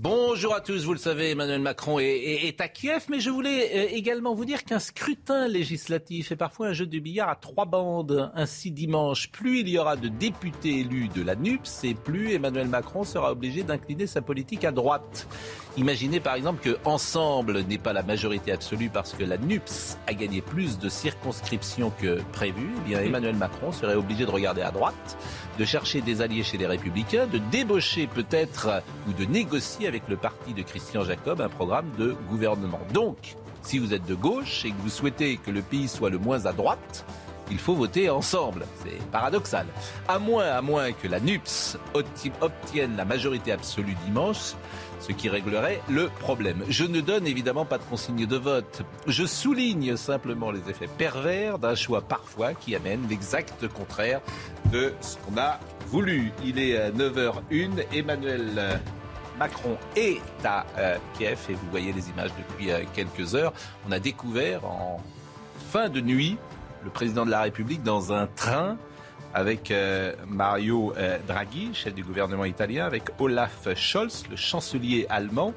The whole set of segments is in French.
Bonjour à tous, vous le savez, Emmanuel Macron est, à Kiev, mais je voulais euh, également vous dire qu'un scrutin législatif est parfois un jeu de billard à trois bandes. Ainsi, dimanche, plus il y aura de députés élus de la NUPS et plus Emmanuel Macron sera obligé d'incliner sa politique à droite. Imaginez par exemple que Ensemble n'est pas la majorité absolue parce que la NUPS a gagné plus de circonscriptions que prévu. Eh bien, Emmanuel Macron serait obligé de regarder à droite, de chercher des alliés chez les Républicains, de débaucher peut-être ou de négocier avec le parti de Christian Jacob un programme de gouvernement. Donc, si vous êtes de gauche et que vous souhaitez que le pays soit le moins à droite, il faut voter ensemble. C'est paradoxal. À moins, à moins que la NUPS obti- obtienne la majorité absolue dimanche, ce qui réglerait le problème. Je ne donne évidemment pas de consigne de vote. Je souligne simplement les effets pervers d'un choix parfois qui amène l'exact contraire de ce qu'on a voulu. Il est euh, 9h01. Emmanuel euh, Macron est à euh, Kiev et vous voyez les images depuis euh, quelques heures. On a découvert en fin de nuit le président de la République dans un train avec euh, Mario euh, Draghi, chef du gouvernement italien, avec Olaf Scholz, le chancelier allemand.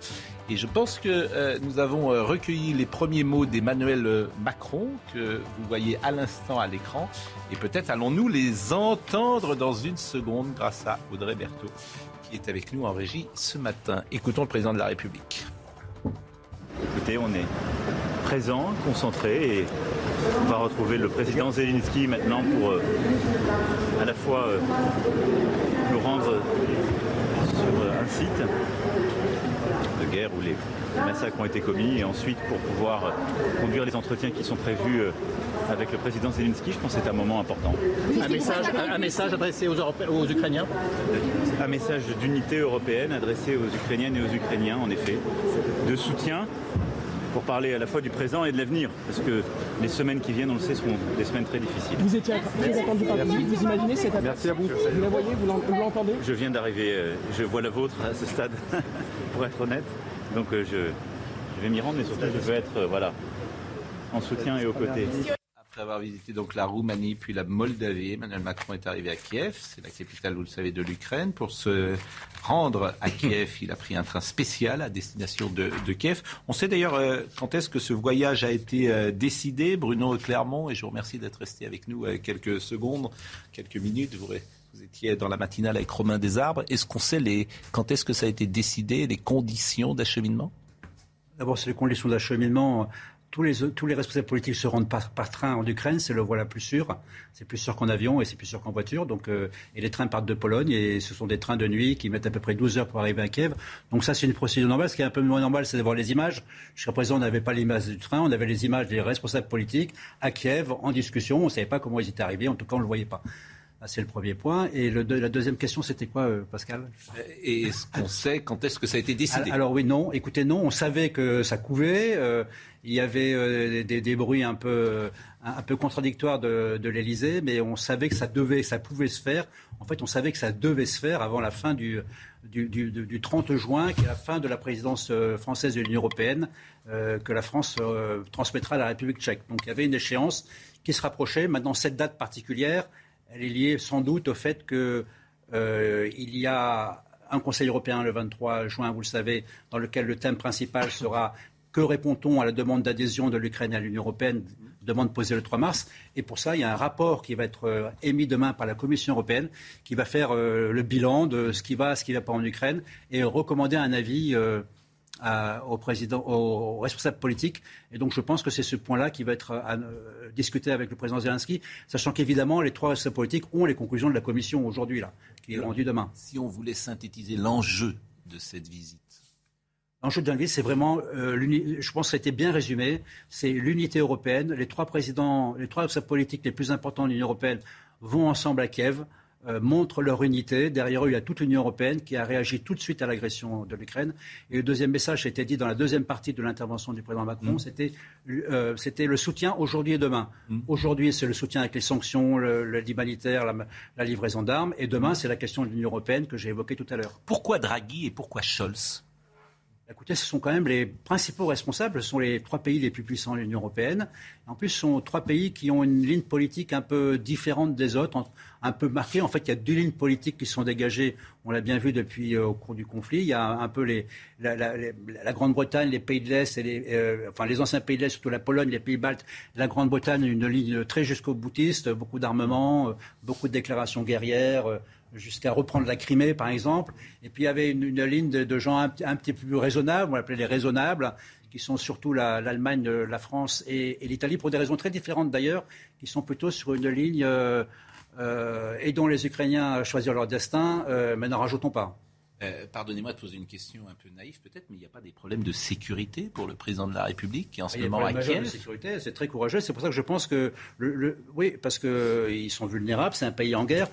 Et je pense que euh, nous avons recueilli les premiers mots d'Emmanuel Macron, que vous voyez à l'instant à l'écran. Et peut-être allons-nous les entendre dans une seconde grâce à Audrey Berthaud, qui est avec nous en régie ce matin. Écoutons le président de la République. Écoutez, on est présent, concentré et on va retrouver le président Zelensky maintenant pour euh, à la fois euh, nous rendre sur un site de guerre où les massacres ont été commis et ensuite pour pouvoir conduire les entretiens qui sont prévus euh, avec le président Zelensky. Je pense que c'est un moment important. Un message, un, un message adressé aux, Europé- aux Ukrainiens Un message d'unité européenne adressé aux Ukrainiennes et aux Ukrainiens, en effet, de soutien pour parler à la fois du présent et de l'avenir, parce que les semaines qui viennent, on le sait, seront des semaines très difficiles. Vous étiez très attendu par le public, vous imaginez cette attaque Merci à vous. Vous la voyez, vous vous l'entendez Je viens d'arriver, euh, je vois la vôtre à ce stade, pour être honnête, donc euh, je, vais m'y rendre, mais surtout je veux être euh, voilà, en soutien et aux côtés. Après avoir visité donc la Roumanie puis la Moldavie, Emmanuel Macron est arrivé à Kiev, c'est la capitale, vous le savez, de l'Ukraine. Pour se rendre à Kiev, il a pris un train spécial à destination de, Kiev. On sait d'ailleurs euh, quand est-ce que ce voyage a été décidé, Bruno Clermont, et je vous remercie d'être resté avec nous quelques secondes, quelques minutes. Vous, vous étiez dans la matinale avec Romain Desarbres. Est-ce qu'on sait les, quand est-ce que ça a été décidé, les conditions d'acheminement? D'abord, c'est les conditions d'acheminement. Tous les, tous les responsables politiques se rendent par, train en Ukraine, c'est le voie la plus sûre. C'est plus sûr qu'en avion et c'est plus sûr qu'en voiture. Donc, euh, et les trains partent de Pologne et ce sont des trains de nuit qui mettent à peu près 12 heures pour arriver à Kiev. Donc ça, c'est une procédure normale. Ce qui est un peu moins normal, c'est d'avoir les images. Jusqu'à présent, on n'avait pas l'image du train, on avait les images des responsables politiques à Kiev en discussion. On ne savait pas comment ils étaient arrivés. En tout cas, on ne le voyait pas. Ah, C'est le premier point. Et le, la deuxième question, c'était quoi, euh, Pascal? Et est-ce qu'on sait quand est-ce que ça a été décidé? Alors oui, non. Écoutez, non. On savait que ça couvait. euh, il y avait euh, des, des bruits un peu, un, un peu contradictoires de, de l'Élysée, mais on savait que ça devait, ça pouvait se faire. En fait, on savait que ça devait se faire avant la fin du, du, du, du 30 juin, qui est la fin de la présidence française de l'Union européenne, que la France transmettra à la République tchèque. Donc il y avait une échéance qui se rapprochait. Maintenant, cette date particulière, elle est liée sans doute au fait que euh, y a un Conseil européen le 23 juin, vous le savez, dans lequel le thème principal sera que répond-on à la demande d'adhésion de l'Ukraine à l'Union européenne, demande posée le 3 mars. Et pour ça, il y a un rapport qui va être euh, émis demain par la Commission européenne, qui va faire euh, le bilan de ce qui va, ce qui ne va pas en Ukraine, et recommander un avis. À- au président, aux responsables politiques. Et donc, je pense que c'est ce point-là qui va être euh, discuté avec le président Zelensky, sachant qu'évidemment, les trois responsables politiques ont les conclusions de la commission aujourd'hui, là, qui est rendue demain. Si on voulait synthétiser l'enjeu de cette visite. L'enjeu de l'invite, c'est vraiment, euh, je pense que ça a été bien résumé, c'est l'unité européenne. Les trois présidents, les trois responsables politiques les plus importants de l'Union européenne vont ensemble à Kiev. Euh, montrent leur unité. Derrière eux, il y a toute l'Union européenne qui a réagi tout de suite à l'agression de l'Ukraine. Et le deuxième message, c'était dit dans la deuxième partie de l'intervention du président Macron, c'était euh, c'était le soutien aujourd'hui et demain. Aujourd'hui, c'est le soutien avec les sanctions, l'aide humanitaire, la, la livraison d'armes. Et demain, c'est la question de l'Union européenne que j'ai évoquée tout à l'heure. Pourquoi Draghi et pourquoi Scholz? Écoutez, ce sont quand même les principaux responsables. Ce sont les trois pays les plus puissants de l'Union européenne. En plus, ce sont trois pays qui ont une ligne politique un peu différente des autres, un peu marquée. En fait, il y a deux lignes politiques qui sont dégagées. On l'a bien vu depuis euh, au cours du conflit. Il y a un peu la, Grande-Bretagne, les pays de l'Est, euh, enfin les anciens pays de l'Est, surtout la Pologne, les pays baltes. La Grande-Bretagne, une ligne très jusqu'au boutiste, beaucoup d'armements, euh, beaucoup de déclarations guerrières. Jusqu'à reprendre la Crimée, par exemple. Et puis il y avait une, une ligne de, de gens un, petit- un petit peu plus raisonnables, on l'appelait les raisonnables, qui sont surtout la- l'Allemagne, euh, la, France et, et l'Italie, pour des raisons très différentes d'ailleurs, qui sont plutôt sur une ligne euh, euh, aidons les Ukrainiens à choisir leur destin, euh, mais n'en rajoutons pas. Euh, Pardonnez-moi de poser une question un peu naïve peut-être, mais il n'y a pas des problèmes de sécurité pour le président de la République qui est en ce Il y a un moment à majeur de Kiev sécurité, c'est très courageux. C'est pour ça que je pense que, le, le- oui, parce qu'ils sont vulnérables, c'est un pays en guerre.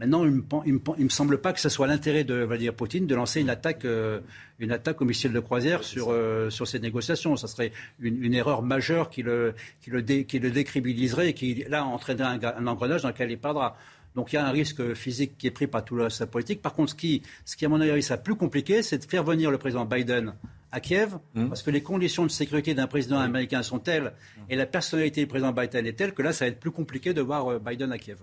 Maintenant, il ne me, semble pas que ce soit l'intérêt de Vladimir Poutine de lancer une attaque, euh, une attaque au missile de croisière sur, euh, sur ces négociations. Ça serait une, une erreur majeure qui le, qui, le dé- qui le décrédibiliserait et qui, là, entraînerait un, un engrenage dans lequel il perdra. Donc il y a un risque physique qui est pris par toute sa politique. Par contre, ce qui, ce qui à mon avis, ça plus compliqué, c'est de faire venir le président Biden à Kiev, parce que les conditions de sécurité d'un président américain sont telles, et la personnalité du président Biden est telle que là, ça va être plus compliqué de voir euh, Biden à Kiev.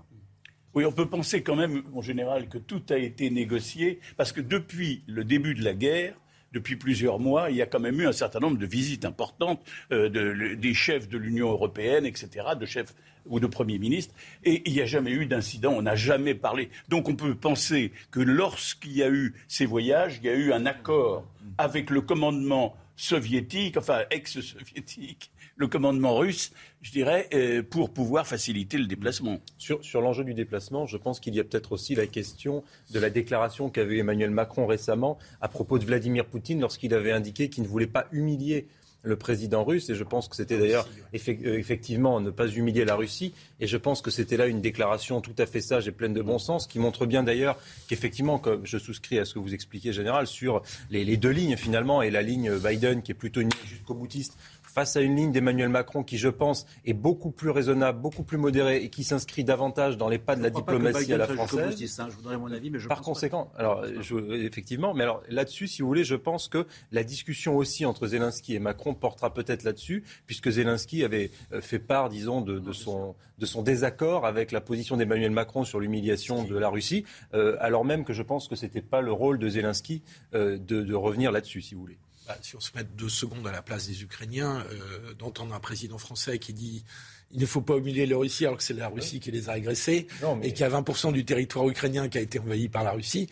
Oui, on peut penser quand même, en général, que tout a été négocié, parce que depuis le début de la guerre, depuis plusieurs mois, il y a quand même eu un certain nombre de visites importantes euh, des chefs de l'Union européenne, etc., de chefs ou de premiers ministres, et il n'y a jamais eu d'incident, on n'a jamais parlé. Donc on peut penser que lorsqu'il y a eu ces voyages, il y a eu un accord avec le commandement soviétique, enfin ex-soviétique, le commandement russe, je dirais, euh, pour pouvoir faciliter le déplacement. Sur, sur l'enjeu du déplacement, je pense qu'il y a peut-être aussi la question de la déclaration qu'avait Emmanuel Macron récemment à propos de Vladimir Poutine lorsqu'il avait indiqué qu'il ne voulait pas humilier le président russe. Et je pense que c'était d'ailleurs euh, effectivement ne pas humilier la Russie. Et je pense que c'était là une déclaration tout à fait sage et pleine de bon sens qui montre bien d'ailleurs qu'effectivement, comme je souscris à ce que vous expliquez, Général, sur les, les deux lignes finalement et la ligne Biden qui est plutôt une ligne jusqu'au boutiste face à une ligne d'Emmanuel Macron qui, je pense, est beaucoup plus raisonnable, beaucoup plus modérée et qui s'inscrit davantage dans les pas de la Je diplomatie à la française. boutiste, hein. Je vous donnerai mon avis, mais je Par pas. conséquent, alors je- effectivement, mais alors là-dessus, si vous voulez, je pense que la discussion aussi entre Zelensky et Macron portera peut-être là-dessus, puisque Zelensky avait euh, fait part, disons, de, de son de son désaccord avec la position d'Emmanuel Macron sur l'humiliation de la Russie, euh, alors même que je pense que c'était pas le rôle de Zelensky euh, de, de revenir là-dessus, si vous voulez. Bah, si on se met deux secondes à la place des Ukrainiens, euh, d'entendre un président français qui dit il ne faut pas humilier la Russie alors que c'est la Russie qui les a agressés Non, mais- et qu'il y a 20% du territoire ukrainien qui a été envahi par la Russie,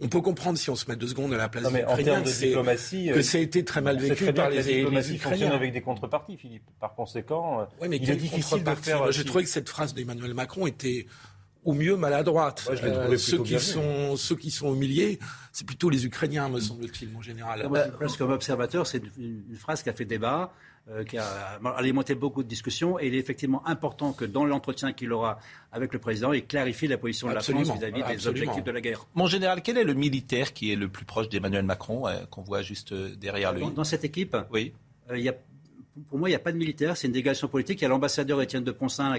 on peut comprendre si on se met deux secondes à la place Non, mais des en Ukrainiens de diplomatie, que ça a été très mal vécu par les, la les diplomatie fonctionne Ukrainiens. avec des contreparties, Philippe. Par conséquent, Oui, mais il est difficile de faire. J'ai trouvé que cette phrase d'Emmanuel Macron était au mieux maladroite. Moi, je trouvé ceux, qui sont, ceux qui sont humiliés, c'est plutôt les Ukrainiens, me semble-t-il, en général. Moi, je place comme observateur, c'est une, une phrase qui a fait débat, euh, qui a alimenté beaucoup de discussions, et il est effectivement important que dans l'entretien qu'il aura avec le président, il clarifie la position de la France vis-à-vis des objectifs de la guerre. Mon général, quel est le militaire qui est le plus proche d'Emmanuel Macron, euh, qu'on voit juste euh, derrière lui? Dans, dans cette équipe, Oui. euh, il y a, pour moi, il n'y a pas de militaire, c'est une délégation politique. Il y a l'ambassadeur Étienne de Poncin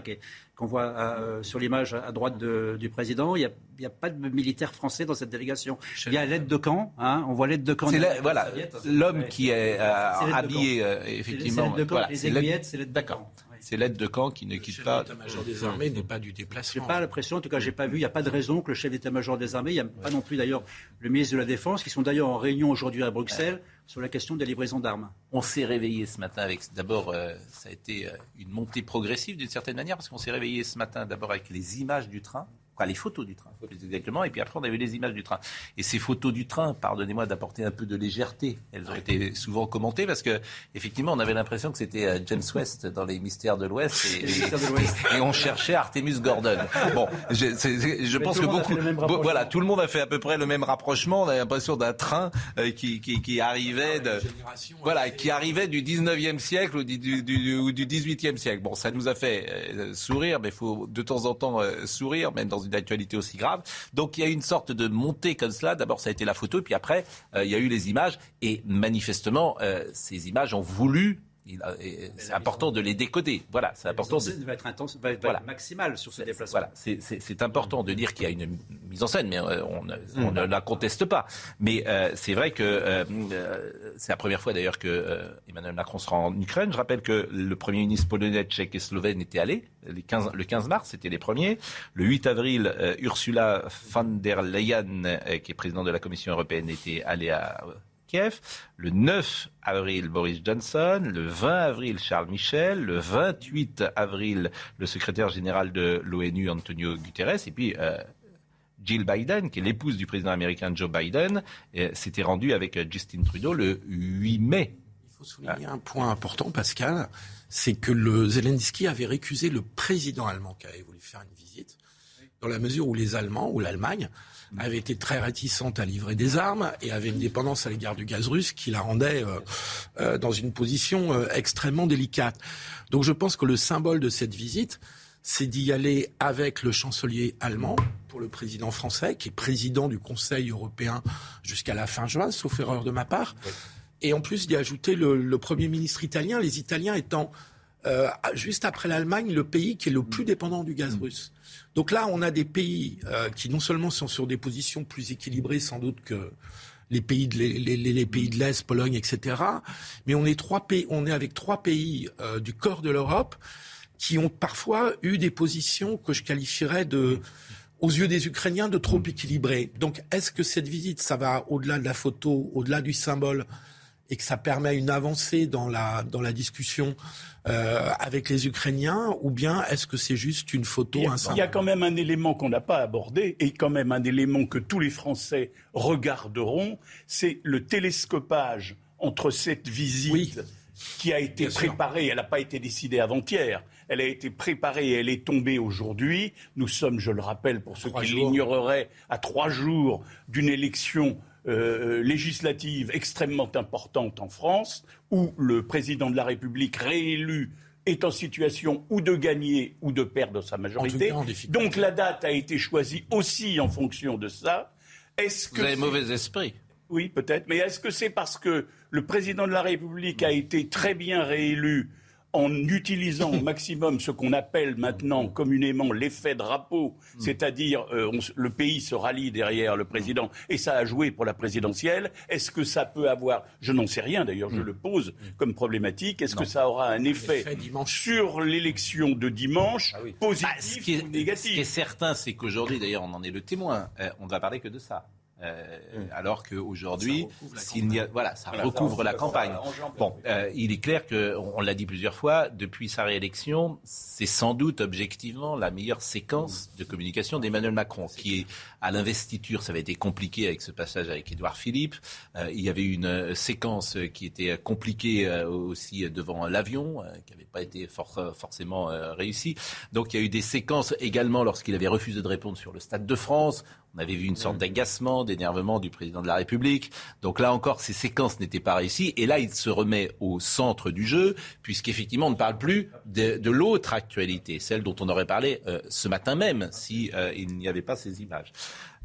qu'on voit euh, sur l'image à droite de- du président. Il n'y a, pas de militaire français dans cette délégation. Il y a l'aide de camp, hein, on voit l'aide de camp. C'est la- voilà, serviette. l'homme qui est euh, habillé, euh, effectivement. C'est l'aide de camp, voilà, les c'est l'aide- aiguillettes, c'est l'aide de camp. C'est l'aide de camp qui ne Le quitte chef pas. d'état-major des armées n'est pas du J'ai déplacement. pas l'impression, en tout cas, j'ai pas vu. Il n'y a pas de raison que le chef d'état-major des armées, il n'y a pas non plus d'ailleurs le ministre de la Défense, qui sont d'ailleurs en réunion aujourd'hui à Bruxelles sur la question des livraisons d'armes. On s'est réveillé ce matin avec. D'abord, euh, ça a été euh, une montée progressive d'une certaine manière, parce qu'on s'est réveillé ce matin d'abord avec les images du train. Enfin, les photos du train, plus exactement, et puis après on a vu les images du train. Et ces photos du train, pardonnez-moi d'apporter un peu de légèreté, elles ont été souvent commentées parce que effectivement on avait l'impression que c'était euh, James West dans les Mystères de l'Ouest et, on cherchait Artemus Gordon. Bon, je, pense que beaucoup, voilà, tout le monde a fait à peu près le même rapprochement. On a l'impression d'un train euh, qui, qui, qui arrivait de, Génération, voilà, qui arrivait du 19e siècle ou du, du, du- ou du 18e siècle. Bon, ça nous a fait euh, sourire, mais il faut de temps en temps euh, sourire, même dans une une actualité aussi grave. Donc il y a une sorte de montée comme cela. D'abord, ça a été la photo, puis après, euh, il y a eu les images. Et manifestement, euh, ces images ont voulu c'est important de les décoder. Voilà, c'est important. De... va être intense, va être voilà. maximale sur ce déplacement. Voilà, c'est important de dire qu'il y a une mise en scène, mais euh, on, on ne la conteste pas. Mais euh, c'est vrai que euh, c'est la première fois d'ailleurs que Emmanuel Macron sera en Ukraine. Je rappelle que le premier ministre polonais, tchèque et slovène était allé. Le 15, le 15 mars, c'était les premiers. Le 8 avril, Ursula von der Leyen, qui est présidente de la Commission européenne, était allée à Kiev. Le 9 avril, Boris Johnson. Le 20 avril, Charles Michel. Le 28 avril, le secrétaire général de l'ONU, Antonio Guterres. Et puis, euh, Jill Biden, qui est l'épouse du président américain Joe Biden, s'était rendue avec euh, Justin Trudeau le 8 mai. Il faut souligner un point important, Pascal, c'est que le Zelensky avait récusé le président allemand qui avait voulu faire une visite, dans la mesure où les Allemands, ou l'Allemagne, avait été très réticente à livrer des armes et avait une dépendance à l'égard du gaz russe qui la rendait euh, euh, dans une position euh, extrêmement délicate. Donc je pense que le symbole de cette visite, c'est d'y aller avec le chancelier allemand pour le président français, qui est président du Conseil européen jusqu'à la fin juin, sauf erreur de ma part. Et en plus d'y ajouter le, le, Premier ministre italien, les Italiens étant, euh, juste après l'Allemagne, le pays qui est le plus dépendant du gaz russe. Donc là, on a des pays euh, qui non seulement sont sur des positions plus équilibrées sans doute que les pays de l'Est, Pologne, etc. Mais on est avec trois pays euh, du corps de l'Europe qui ont parfois eu des positions que je qualifierais de aux yeux des Ukrainiens de trop équilibrées. Donc est-ce que cette visite, ça va au-delà de la photo, au-delà du symbole et que ça permet une avancée dans la, dans la discussion euh, avec les Ukrainiens ou bien est-ce que c'est juste une photo Il y a quand même un élément qu'on n'a pas abordé et quand même un élément que tous les Français regarderont, c'est le télescopage entre cette visite qui a été préparée, elle n'a pas été décidée avant-hier, elle a été préparée et elle est tombée aujourd'hui. Nous sommes, je le rappelle, pour ceux qui l'ignoreraient, à trois jours d'une élection euh, législative extrêmement importante en France, où le président de la République réélu est en situation ou de gagner ou de perdre sa majorité. Donc la date a été choisie aussi en fonction de ça. Est-ce que Vous avez mauvais esprit. Oui, peut-être. Mais est-ce que c'est parce que le président de la République a été très bien réélu en utilisant au maximum ce qu'on appelle maintenant communément l'effet drapeau, hmm. c'est-à-dire euh, le pays se rallie derrière le président et ça a joué pour la présidentielle. Est-ce que ça peut avoir, je n'en sais rien d'ailleurs, je hmm. le pose comme problématique, est-ce que ça aura un effet, sur l'élection de dimanche, ah positif bah, ou négatif Ce qui est certain, c'est qu'aujourd'hui, d'ailleurs on en est le témoin, euh, on ne va parler que de ça. Euh, mm. Alors qu'aujourd'hui, s'il n'y a, voilà, ça recouvre la campagne. Bon, euh, il est clair que, on l'a dit plusieurs fois, depuis sa réélection, c'est sans doute objectivement la meilleure séquence de communication d'Emmanuel Macron, qui est à l'investiture, ça avait été compliqué avec ce passage avec Édouard Philippe. Euh, il y avait une séquence qui était compliquée aussi devant l'avion, qui n'avait pas été forcément réussie. Donc il y a eu des séquences également lorsqu'il avait refusé de répondre sur le Stade de France. On avait vu une sorte mm. d'agacement, d'énervement du président de la République. Donc là encore, ces séquences n'étaient pas réussies. Et là, il se remet au centre du jeu, puisqu'effectivement, on ne parle plus de, l'autre actualité, celle dont on aurait parlé euh, ce matin même, si euh, il n'y avait pas ces images.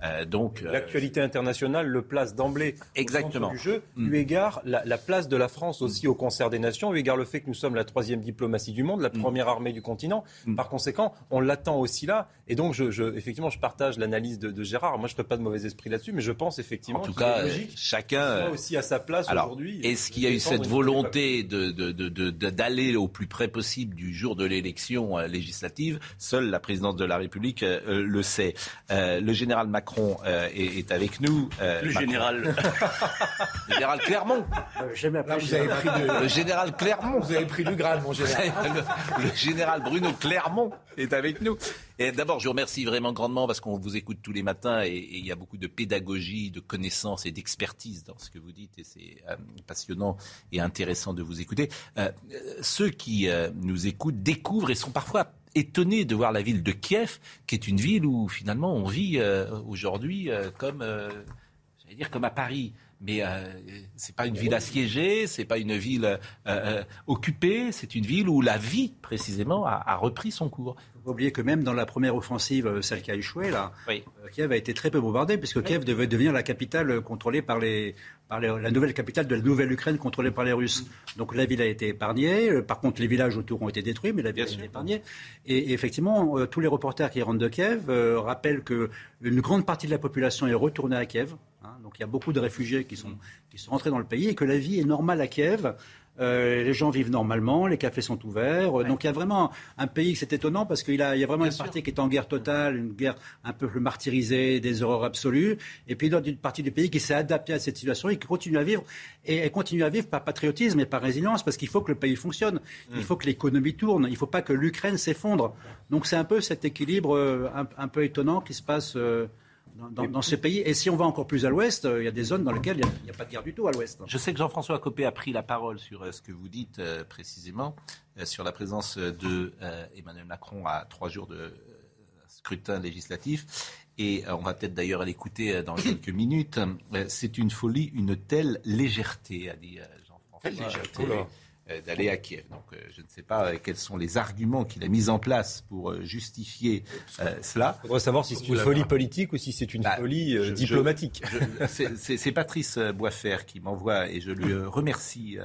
Euh, donc euh, l'actualité internationale le place d'emblée exactement au du jeu, mm. eu égard la, place de la France aussi au concert des nations, eu égard le fait que nous sommes la troisième diplomatie du monde, la mm. première armée du continent. Mm. Par conséquent, on l'attend aussi là. Et donc, je, effectivement, je partage l'analyse de, Gérard. Moi, je ne fais pas de mauvais esprit là-dessus, mais je pense effectivement. En tout cas, logique chacun aussi à sa place aujourd'hui. Est-ce qu'il y a eu cette volonté d'aller de, au plus près possible du jour de l'élection euh, législative? Seule la présidence de la République le sait. le général Macron Macron euh, est, avec nous. Euh, le général. le général Clermont. vous avez pris Le général Clermont. Vous avez pris du grade, mon général. le, général Bruno Clermont est avec nous. Et d'abord, je vous remercie vraiment grandement parce qu'on vous écoute tous les matins et, il y a beaucoup de pédagogie, de connaissances et d'expertise dans ce que vous dites et c'est euh, passionnant et intéressant de vous écouter. ceux qui nous écoutent découvrent et sont parfois étonné de voir la ville de Kiev, qui est une ville où finalement on vit euh, aujourd'hui euh, comme, euh, dire comme à Paris. Mais c'est pas une ville assiégée, c'est pas une ville occupée, c'est une ville où la vie précisément a, repris son cours. Faut oublier que même dans la première offensive, euh, celle qui a échoué, là, euh, Kiev a été très peu bombardée, puisque Kiev devait devenir la capitale contrôlée par les, par les- la nouvelle capitale de la nouvelle Ukraine contrôlée par les Russes. Donc la ville a été épargnée. Euh, Par contre, les villages autour ont été détruits, mais la ville a été épargnée. Et, et effectivement, euh, tous les reporters qui rentrent de Kiev euh, rappellent que une grande partie de la population est retournée à Kiev. hein. donc il y a beaucoup de réfugiés qui sont, qui sont rentrés dans le pays et que la vie est normale à Kiev. Euh, les gens vivent normalement, les cafés sont ouverts. Euh, Donc il y a vraiment un pays, c'est étonnant parce qu'il a- il y a vraiment une partie qui est en guerre totale, une guerre un peu martyrisée, des horreurs absolues. Et puis d'autres- une partie du pays qui s'est adaptée à cette situation et qui continue à vivre. Et continue à vivre par patriotisme et par résilience parce qu'il faut que le pays fonctionne. Il faut que l'économie tourne. Il ne faut pas que l'Ukraine s'effondre. Donc c'est un peu cet équilibre euh, un, un peu étonnant qui se passe. Dans, dans- dans ce pays. Et si on va encore plus à l'ouest, euh, il y a des zones dans lesquelles il n'y a, pas de guerre du tout à l'ouest. Je sais que Jean-François Copé a pris la parole sur euh, ce que vous dites euh, précisément, euh, sur la présence de euh, Emmanuel Macron à trois jours de euh, scrutin législatif. Et euh, on va peut-être d'ailleurs l'écouter euh, dans quelques minutes. Euh, C'est une folie, une telle légèreté, a dit euh, Jean-François. Quelle légèreté. Euh, d'aller à Kiev. Donc euh, je ne sais pas euh, quels sont les arguments qu'il a mis en place pour euh, justifier euh, cela. Il faudrait savoir si c'est une folie politique ou si c'est une Bah, folie je- diplomatique. c'est- Patrice Boisfer qui m'envoie et je lui remercie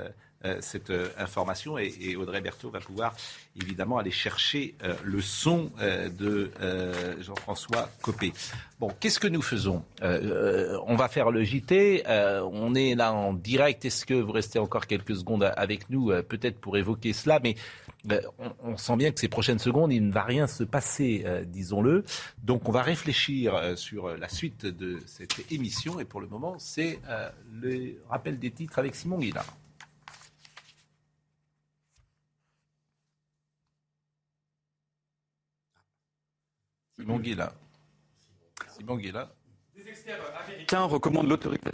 cette euh, information et, Audrey Berthaud va pouvoir évidemment aller chercher euh, le son euh, de euh, Jean-François Copé. Bon, qu'est-ce que nous faisons? Euh, euh, On va faire le JT. euh, on est là en direct. Est-ce que vous restez encore quelques secondes avec nous, euh, peut-être pour évoquer cela, mais euh, on, sent bien que ces prochaines secondes, il ne va rien se passer, euh, disons-le. Donc, on va réfléchir euh, sur la suite de cette émission. Et pour le moment, c'est euh, le rappel des titres avec Simon Guillard. Simon Guillard. Simon. Américains recommandent l'autorisation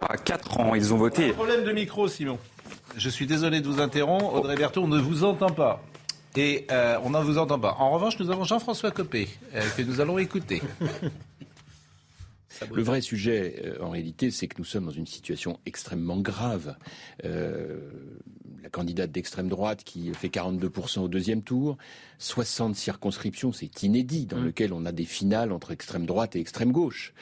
à 4 ans. Ils ont voté. Problème de micro, Simon. Je suis désolé de vous interrompre. Audrey Berthaud, on ne vous entend pas. Et euh, on ne vous entend pas. En revanche, nous avons Jean-François Copé, euh, que nous allons écouter. Le vrai sujet, euh, en réalité, c'est que nous sommes dans une situation extrêmement grave. Euh, la candidate d'extrême droite qui fait 42% au deuxième tour, 60 circonscriptions, c'est inédit, dans lequel on a des finales entre extrême droite et extrême gauche.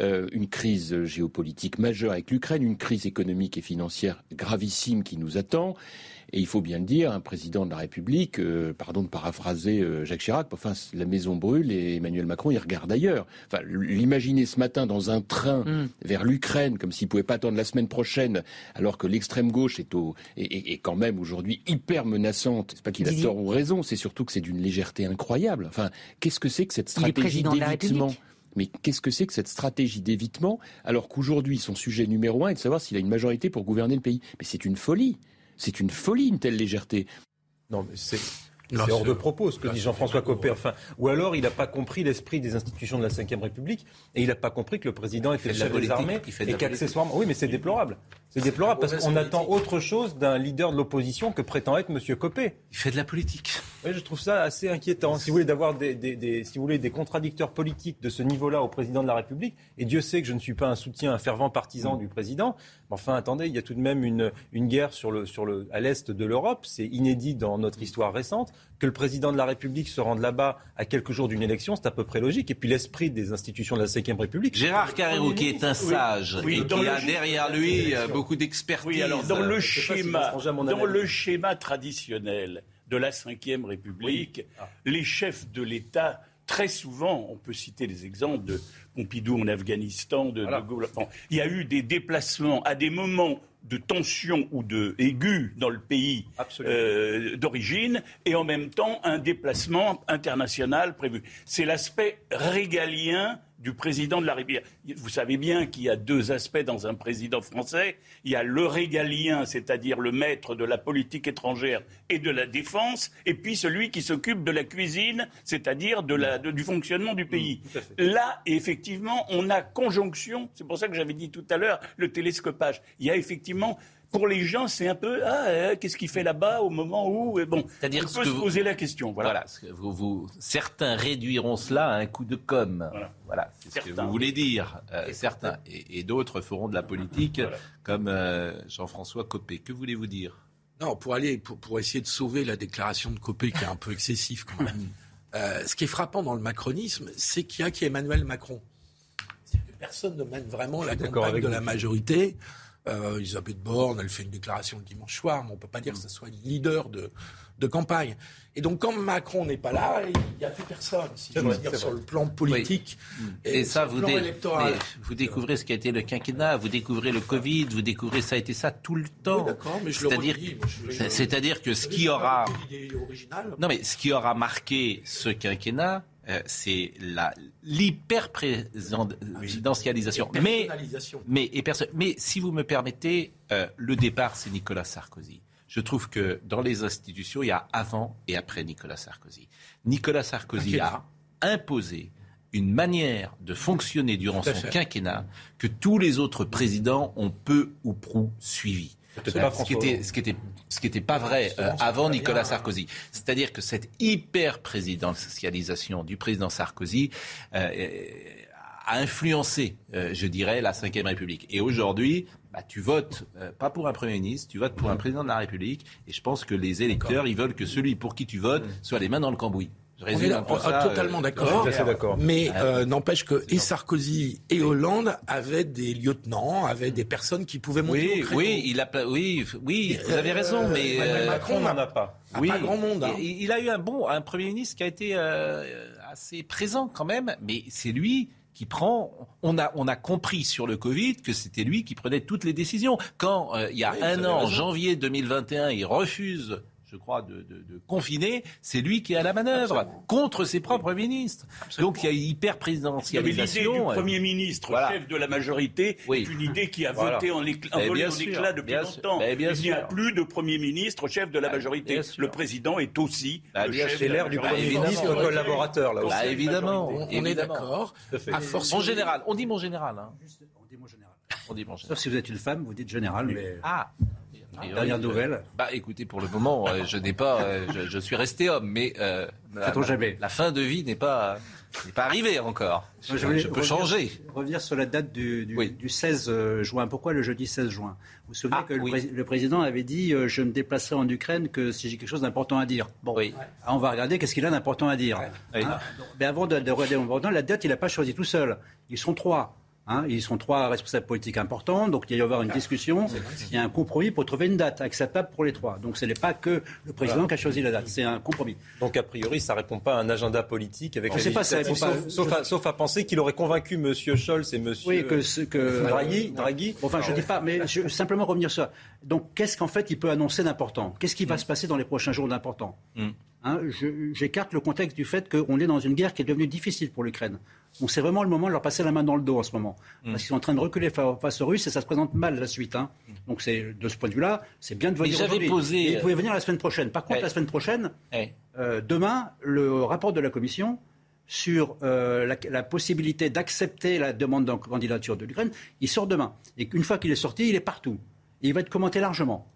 Euh, une crise géopolitique majeure avec l'Ukraine, une crise économique et financière gravissime qui nous attend. Et il faut bien le dire, un président de la République, euh, pardon de paraphraser euh, Jacques Chirac, enfin la maison brûle et Emmanuel Macron il regarde ailleurs. Enfin, l'imaginer ce matin dans un train vers l'Ukraine, comme s'il pouvait pas attendre la semaine prochaine, alors que l'extrême gauche est, au, est, est- est quand même aujourd'hui hyper menaçante. C'est pas qu'il a tort ou raison, c'est surtout que c'est d'une légèreté incroyable. Enfin, qu'est-ce que c'est que cette stratégie d'évitement? Mais qu'est-ce que c'est que cette stratégie d'évitement alors qu'aujourd'hui son sujet numéro un est de savoir s'il a une majorité pour gouverner le pays? Mais c'est une folie. C'est une folie une telle légèreté. Non, c'est. C'est hors de propos ce que dit Jean-François Copé. Enfin, ou alors il n'a pas compris l'esprit des institutions de la Ve République et il n'a pas compris que le président était de chef la des politique, armées et qu'accessoirement, oui, mais c'est déplorable. C'est déplorable parce mauvaise qu'on attend autre chose d'un leader de l'opposition que prétend être Monsieur Copé. Il fait de la politique. Oui, je trouve ça assez inquiétant. Si vous voulez d'avoir des, des- des- si vous voulez des contradicteurs politiques de ce niveau-là au président de la République, et Dieu sait que je ne suis pas un soutien, un fervent partisan du président. Mais enfin, attendez, il y a tout de même une, une guerre sur le, sur le, à l'est de l'Europe. C'est inédit dans notre histoire récente. Que le président de la République se rende là-bas à quelques jours d'une élection, c'est à peu près logique. Et puis l'esprit des institutions de la Ve République. Gérard Carrero, qui est un sage Oui, et dans qui le a derrière lui euh, beaucoup d'expertise. Oui, alors dans le si schéma, dans le schéma traditionnel de la Ve République, Ah. les chefs de l'État, très souvent, on peut citer des exemples de Pompidou en Afghanistan, de, de Gaulle. Bon, il y a eu des déplacements à des moments de tension ou de aigu dans le pays euh, d'origine et en même temps un déplacement international prévu. C'est l'aspect régalien du président de la République. Vous savez bien qu'il y a deux aspects dans un président français. Il y a le régalien, c'est-à-dire le maître de la politique étrangère et de la défense, et puis celui qui s'occupe de la cuisine, c'est-à-dire de la- de- du fonctionnement du pays. Là, effectivement, on a conjonction. C'est pour ça que j'avais dit tout à l'heure le télescopage. Il y a effectivement pour les gens, c'est un peu ah, euh, qu'est-ce qu'il fait là-bas au moment où et bon, C'est-à-dire on peut se vous- poser la question. Voilà. Voilà, ce que vous, vous- certains réduiront cela à un coup de com. Voilà, c'est ce que vous voulez dire. euh, certains. Et, et d'autres feront de la politique, comme euh, Jean-François Copé. Que voulez-vous dire? Non, pour aller, pour, pour, essayer de sauver la déclaration de Copé, qui est un peu excessif quand même. Euh, ce qui est frappant dans le macronisme, c'est qu'il y a qui Emmanuel Macron. Personne ne mène vraiment la campagne de la majorité. Euh, Elisabeth Borne, elle fait une déclaration le dimanche soir, mais on ne peut pas dire que ce soit une leader de, de campagne. Et donc, quand Macron n'est pas là, il n'y a plus personne, si je dire, sur le plan politique. Et, ça, vous, vous découvrez ce qui a été le quinquennat, vous découvrez le Covid, vous découvrez ça a été ça tout le temps. C'est-à-dire, c'est-à-dire que ce qui aura, non mais ce qui aura marqué ce quinquennat, euh, c'est la l'hyper-présidentialisation. Mais, mais, mais si vous me permettez, euh, le départ, c'est Nicolas Sarkozy. Je trouve que dans les institutions, il y a avant et après Nicolas Sarkozy. Nicolas Sarkozy a imposé une manière de fonctionner durant son quinquennat que tous les autres présidents ont peu ou prou suivi. Ce, qui était, ce, qui était, ce qui était pas vrai euh, avant Nicolas Sarkozy. C'est-à-dire que cette hyper présidentialisation du président Sarkozy euh, a influencé, euh, je dirais, la Ve République. Et aujourd'hui, bah, tu votes euh, pas pour un Premier ministre, tu votes pour un président de la République. Et je pense que les électeurs, ils veulent que celui pour qui tu votes soit les mains dans le cambouis. Je résume un peu ça, totalement euh, d'accord. Mais euh, n'empêche que et Sarkozy et Hollande avaient des lieutenants, avaient des personnes qui pouvaient monter oui, Oui, il a, oui, oui, vous avez raison, mais Macron n'en a pas. Oui, pas grand monde. Hein. Il, il, a eu un bon, un premier ministre qui a été assez présent quand même, mais c'est lui qui prend. On a, on a compris sur le Covid que c'était lui qui prenait toutes les décisions. Quand euh, il y a un an, en janvier 2021, il refuse je crois, de, confiner, c'est lui qui est à la manœuvre contre ses propres ministres. Donc il y a hyper présidentialisation. L'idée du Premier ministre, chef de la majorité, est une idée qui a voté en, éclat, depuis longtemps. il n'y a plus de Premier ministre, chef de la majorité. Le président est aussi bah, le chef de l'air du Premier ministre collaborateur. Là bah, évidemment, on, est d'accord. Mon général, on dit mon général. Hein. On dit mon général. On dit mon général. Sauf si vous êtes une femme, vous dites général. Mais... Ah Dernière nouvelle Bah écoutez, pour le moment, euh, je n'ai pas, euh, je, suis resté homme, mais euh, la, jamais. la fin de vie n'est pas, n'est pas arrivée encore. Je, peux changer. Revenir sur la date du, du, 16 juin. Pourquoi le jeudi 16 juin? Vous vous souvenez ah, que le, président avait dit je ne déplacerai en Ukraine que si j'ai quelque chose d'important à dire. Bon, oui. Ah, on va regarder qu'est-ce qu'il a d'important à dire. Hein? Mais avant de, de regarder la date, il n'a pas choisi tout seul. Ils sont trois. Hein, ils sont trois responsables politiques importants, donc il va y avoir une discussion. Il y a un compromis pour trouver une date acceptable pour les trois. Donc ce n'est pas que le président qui a choisi la date, c'est un compromis. Donc a priori, ça ne répond pas à un agenda politique avec On sait pas, ça sauf, sauf, à, sauf, à, penser qu'il aurait convaincu M. Scholz et M. Oui, que, que Draghi, Draghi. Enfin, je ne dis pas, mais je, simplement revenir sur ça. Donc qu'est-ce qu'en fait il peut annoncer d'important? Qu'est-ce qui va mm. se passer dans les prochains jours d'important? Mm. Hein, J'écarte le contexte du fait qu'on est dans une guerre qui est devenue difficile pour l'Ukraine. Donc c'est vraiment le moment de leur passer la main dans le dos en ce moment. Mm. Parce qu'ils sont en train de reculer face aux Russes et ça se présente mal la suite. Hein. Mm. Donc c'est de ce point de vue-là, c'est bien de venir aujourd'hui. Posé... vous pouvez venir la semaine prochaine. Par contre, la semaine prochaine, euh, demain, le rapport de la Commission sur euh, la, possibilité d'accepter la demande de candidature de l'Ukraine, il sort demain. Et qu'une fois qu'il est sorti, il est partout. il va être commenté largement.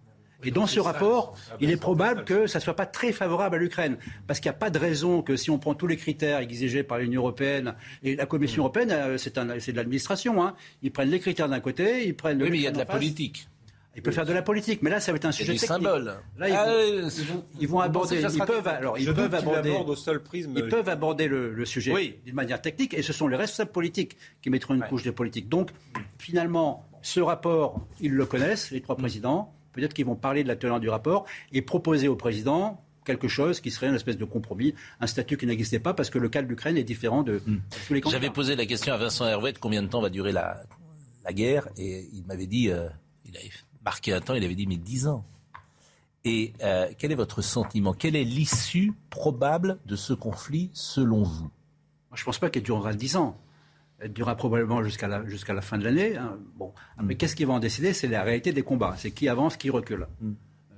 Et dans ce rapport, il est probable que ça ne soit pas très favorable à l'Ukraine. Parce qu'il n'y a pas de raison que si on prend tous les critères exigés par l'Union européenne, et la Commission européenne, euh, c'est de l'administration, hein. ils prennent les critères d'un côté, ils prennent le... Oui, mais il y a de la politique. Ils peuvent faire de la politique, mais là, ça va être un sujet technique. symbole. Là, ils, vont, ah, ils, vont, aborder. Ils peuvent, alors, ils peuvent aborder. Au seul prisme. Ils peuvent aborder le, sujet d'une manière technique, et ce sont les responsables politiques qui mettront une couche de politique. Donc, finalement, ce rapport, ils le connaissent, les trois présidents. Peut-être qu'ils vont parler de la teneur du rapport et proposer au président quelque chose qui serait une espèce de compromis, un statut qui n'existait pas parce que le cas de l'Ukraine est différent de hmm. tous les candidats. J'avais posé la question à Vincent Hervé de combien de temps va durer la, guerre et il m'avait dit, euh, il avait marqué un temps, il avait dit mais 10 ans. Et euh, quel est votre sentiment? Quelle est l'issue probable de ce conflit selon vous? Je ne pense pas qu'elle durera 10 ans elle durera probablement jusqu'à la, jusqu'à la fin de l'année. Hein. Bon. Mais qu'est-ce qui va en décider? C'est la réalité des combats. C'est qui avance, qui recule. Mm. Euh,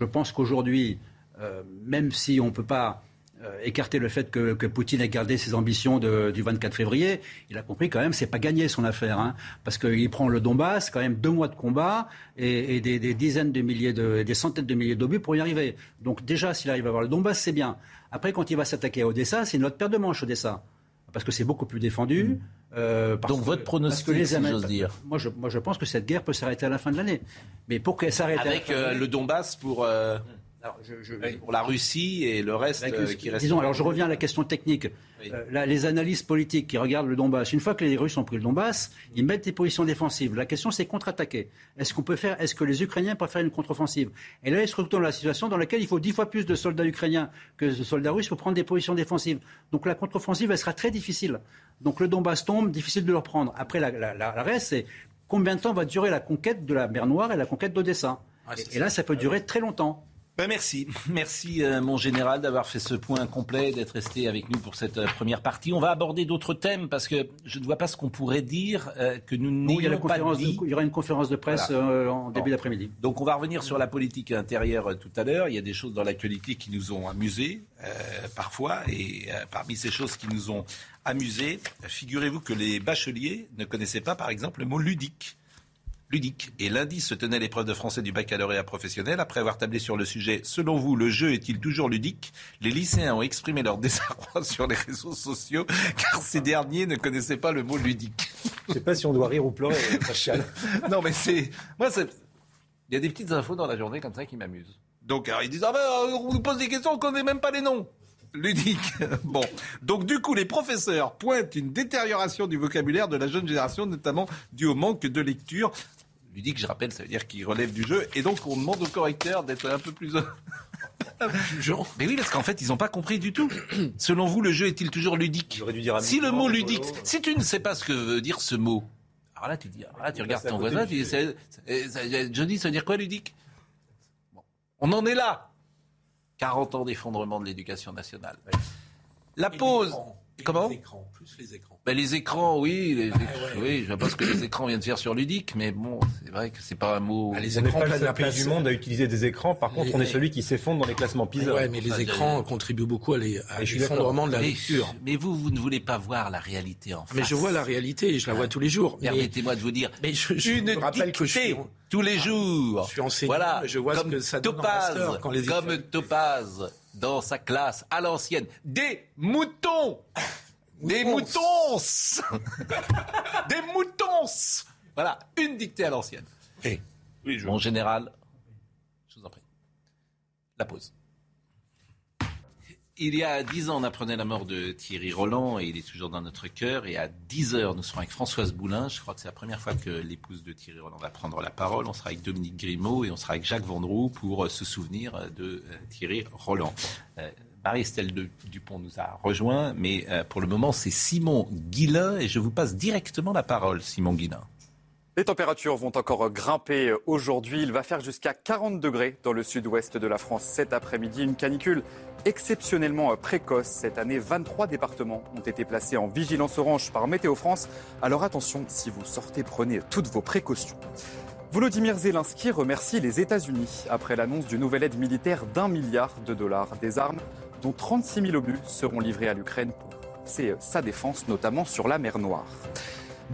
je pense qu'aujourd'hui, euh, même si on ne peut pas euh, écarter le fait que, Poutine ait gardé ses ambitions du 24 février, il a compris quand même c'est pas gagné son affaire. Hein. parce qu'il prend le Donbass, quand même deux mois de combat et, des, dizaines de milliers, de, des centaines de milliers d'obus pour y arriver. Donc déjà, s'il arrive à avoir le Donbass, c'est bien. Après, quand il va s'attaquer à Odessa, c'est une autre paire de manches, Odessa. Parce que c'est beaucoup plus défendu. euh, parce Donc que- votre pronostic, parce que les si Américains- j'ose dire. Moi je, moi, je pense que cette guerre peut s'arrêter à la fin de l'année. Mais pour qu'elle s'arrête à la Avec fin de euh, l'année- le Donbass pour, euh, Alors, je- je- pour la Russie et le reste euh, qui reste. Disons, alors je reviens à la question technique. Oui. Euh, là, les analystes politiques qui regardent le Donbass, une fois que les Russes ont pris le Donbass, ils mettent des positions défensives. La question, c'est contre-attaquer. Est-ce qu'on peut faire, est-ce que les Ukrainiens peuvent faire une contre-offensive? Et là, ils se retrouvent dans la situation dans laquelle il faut dix fois plus de soldats ukrainiens que de soldats russes pour prendre des positions défensives. Donc la contre-offensive, elle sera très difficile. Donc le Donbass tombe, difficile de le reprendre. Après, la, la, la- la reste, c'est combien de temps va durer la conquête de la mer Noire et la conquête d'Odessa? Et, et là, ça peut durer très longtemps. Ben, merci. Merci, euh, mon général, d'avoir fait ce point complet, d'être resté avec nous pour cette euh, première partie. On va aborder d'autres thèmes parce que je ne vois pas ce qu'on pourrait dire euh, que nous n'ayons pas de- dit. il y aura une conférence de presse Voilà. en début Bon. d'après-midi. Donc on va revenir sur la politique intérieure tout à l'heure. Il y a des choses dans l'actualité qui nous ont amusés parfois. Et parmi ces choses qui nous ont amusés, figurez-vous que les bacheliers ne connaissaient pas par exemple le mot ludique. Ludique. Et lundi se tenait l'épreuve de français du baccalauréat professionnel. Après avoir tablé sur le sujet, selon vous, le jeu est-il toujours ludique? Les lycéens ont exprimé leur désarroi sur les réseaux sociaux car ces derniers ne connaissaient pas le mot ludique. Je sais pas si on doit rire ou pleurer, Pascal. Non, mais c'est. Moi, c'est. Il y a des petites infos dans la journée comme ça qui m'amusent. Donc, alors, ils disent Ah ben, euh, on nous pose des questions, on ne connaît même pas les noms. Ludique. Bon. Donc, du coup, les professeurs pointent une détérioration du vocabulaire de la jeune génération, notamment dû au manque de lecture. Ludique, je rappelle, ça veut dire qu'il relève du jeu. Et donc, on demande aux correcteurs d'être un peu plus. Mais oui, parce qu'en fait, ils n'ont pas compris du tout. Selon vous, le jeu est-il toujours ludique J'aurais dû dire à Si le mot ludique, si tu ne sais pas ce que veut dire ce mot, alors là tu dis, alors là tu regardes ton voisin, tu dis, Johnny, ça veut dire quoi ludique? Bon. On en est là. 40 ans d'effondrement de l'éducation nationale. La pause. Et Comment Les écrans, plus les écrans. Ben, les écrans, oui, les écrans, ouais. oui, je vois pas ce que les écrans viennent de faire sur ludique, mais bon, c'est vrai que c'est pas un mot. Ah, les On n'est écrans pas le place. du monde à utiliser des écrans. Par contre, Les- on est celui qui s'effondre dans les classements PISA. Ouais, mais les Ah, écrans contribuent beaucoup à les- à Et je suis l'effondrement de la mais, lecture. mais vous, vous ne voulez pas voir la réalité en face. Mais je vois la réalité et je la vois tous les jours. Mais, Permettez-moi de vous dire, mais je, je une me rappelle que je suis, tous les jours. je suis enseignant, voilà, je vois ce que ça donne en Topaz, master quand les comme Topaz dans sa classe à l'ancienne, des moutons, des moutons, des moutons. Voilà, une dictée à l'ancienne. Eh, Oui, je- Mon général, je vous en prie. La pause. Il y a dix ans, on apprenait la mort de Thierry Roland et il est toujours dans notre cœur. Et à 10 heures, nous serons avec Françoise Boulin. Je crois que c'est la première fois que l'épouse de Thierry Roland va prendre la parole. On sera avec Dominique Grimaud et on sera avec Jacques Vendroux pour euh, se souvenir euh, de euh, Thierry Roland. Marie-Estelle Dupont nous a rejoint, mais pour le moment, c'est Simon Guillain et je vous passe directement la parole, Simon Guillain. Les températures vont encore grimper aujourd'hui. Il va faire jusqu'à 40 degrés dans le sud-ouest de la France cet après-midi. Une canicule exceptionnellement précoce. Cette année, 23 départements ont été placés en vigilance orange par Météo France. Alors attention, si vous sortez, prenez toutes vos précautions. Volodymyr Zelensky remercie les États-Unis après l'annonce d'une nouvelle aide militaire d'un milliard de dollars. Des armes dont 36 000 obus seront livrés à l'Ukraine pour sa défense, notamment sur la mer Noire.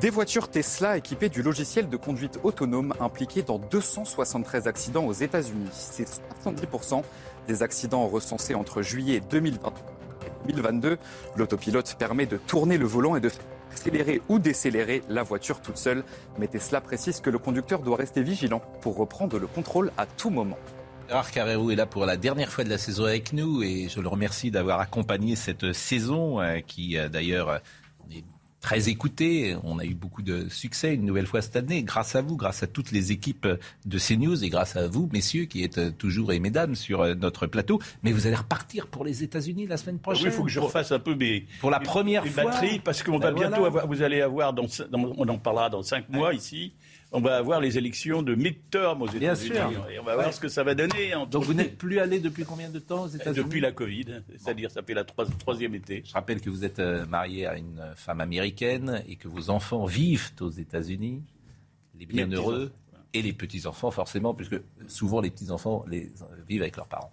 Des voitures Tesla équipées du logiciel de conduite autonome impliquées dans 273 accidents aux États-Unis. C'est 70% des accidents recensés entre juillet 2020 et 2022. L'autopilote permet de tourner le volant et de accélérer ou décélérer la voiture toute seule. Mais Tesla précise que le conducteur doit rester vigilant pour reprendre le contrôle à tout moment. Gérard Carrérou est là pour la dernière fois de la saison avec nous et je le remercie d'avoir accompagné cette saison euh, qui euh, d'ailleurs très écoutée. On a eu beaucoup de succès une nouvelle fois cette année grâce à vous, grâce à toutes les équipes de CNews et grâce à vous, messieurs, qui êtes toujours et mesdames sur euh, notre plateau. Mais vous allez repartir pour les États-Unis la semaine prochaine. oui, il faut que je refasse un peu mes, Pour la première mes fois. batteries, parce qu'on Ben va bientôt avoir, vous allez avoir, dans, dans- on en parlera dans cinq mois ici, on va avoir les élections de midterm aux Bien États-Unis. sûr. Et on va voir Ouais. ce que ça va donner. entre- Donc vous n'êtes plus allé depuis combien de temps aux États-Unis depuis la Covid, c'est-à-dire ça fait la trois- troisième été. Je rappelle que vous êtes euh, marié à une femme américaine et que vos enfants vivent aux États-Unis, les bienheureux et les petits-enfants forcément, puisque souvent les petits-enfants les, vivent avec leurs parents.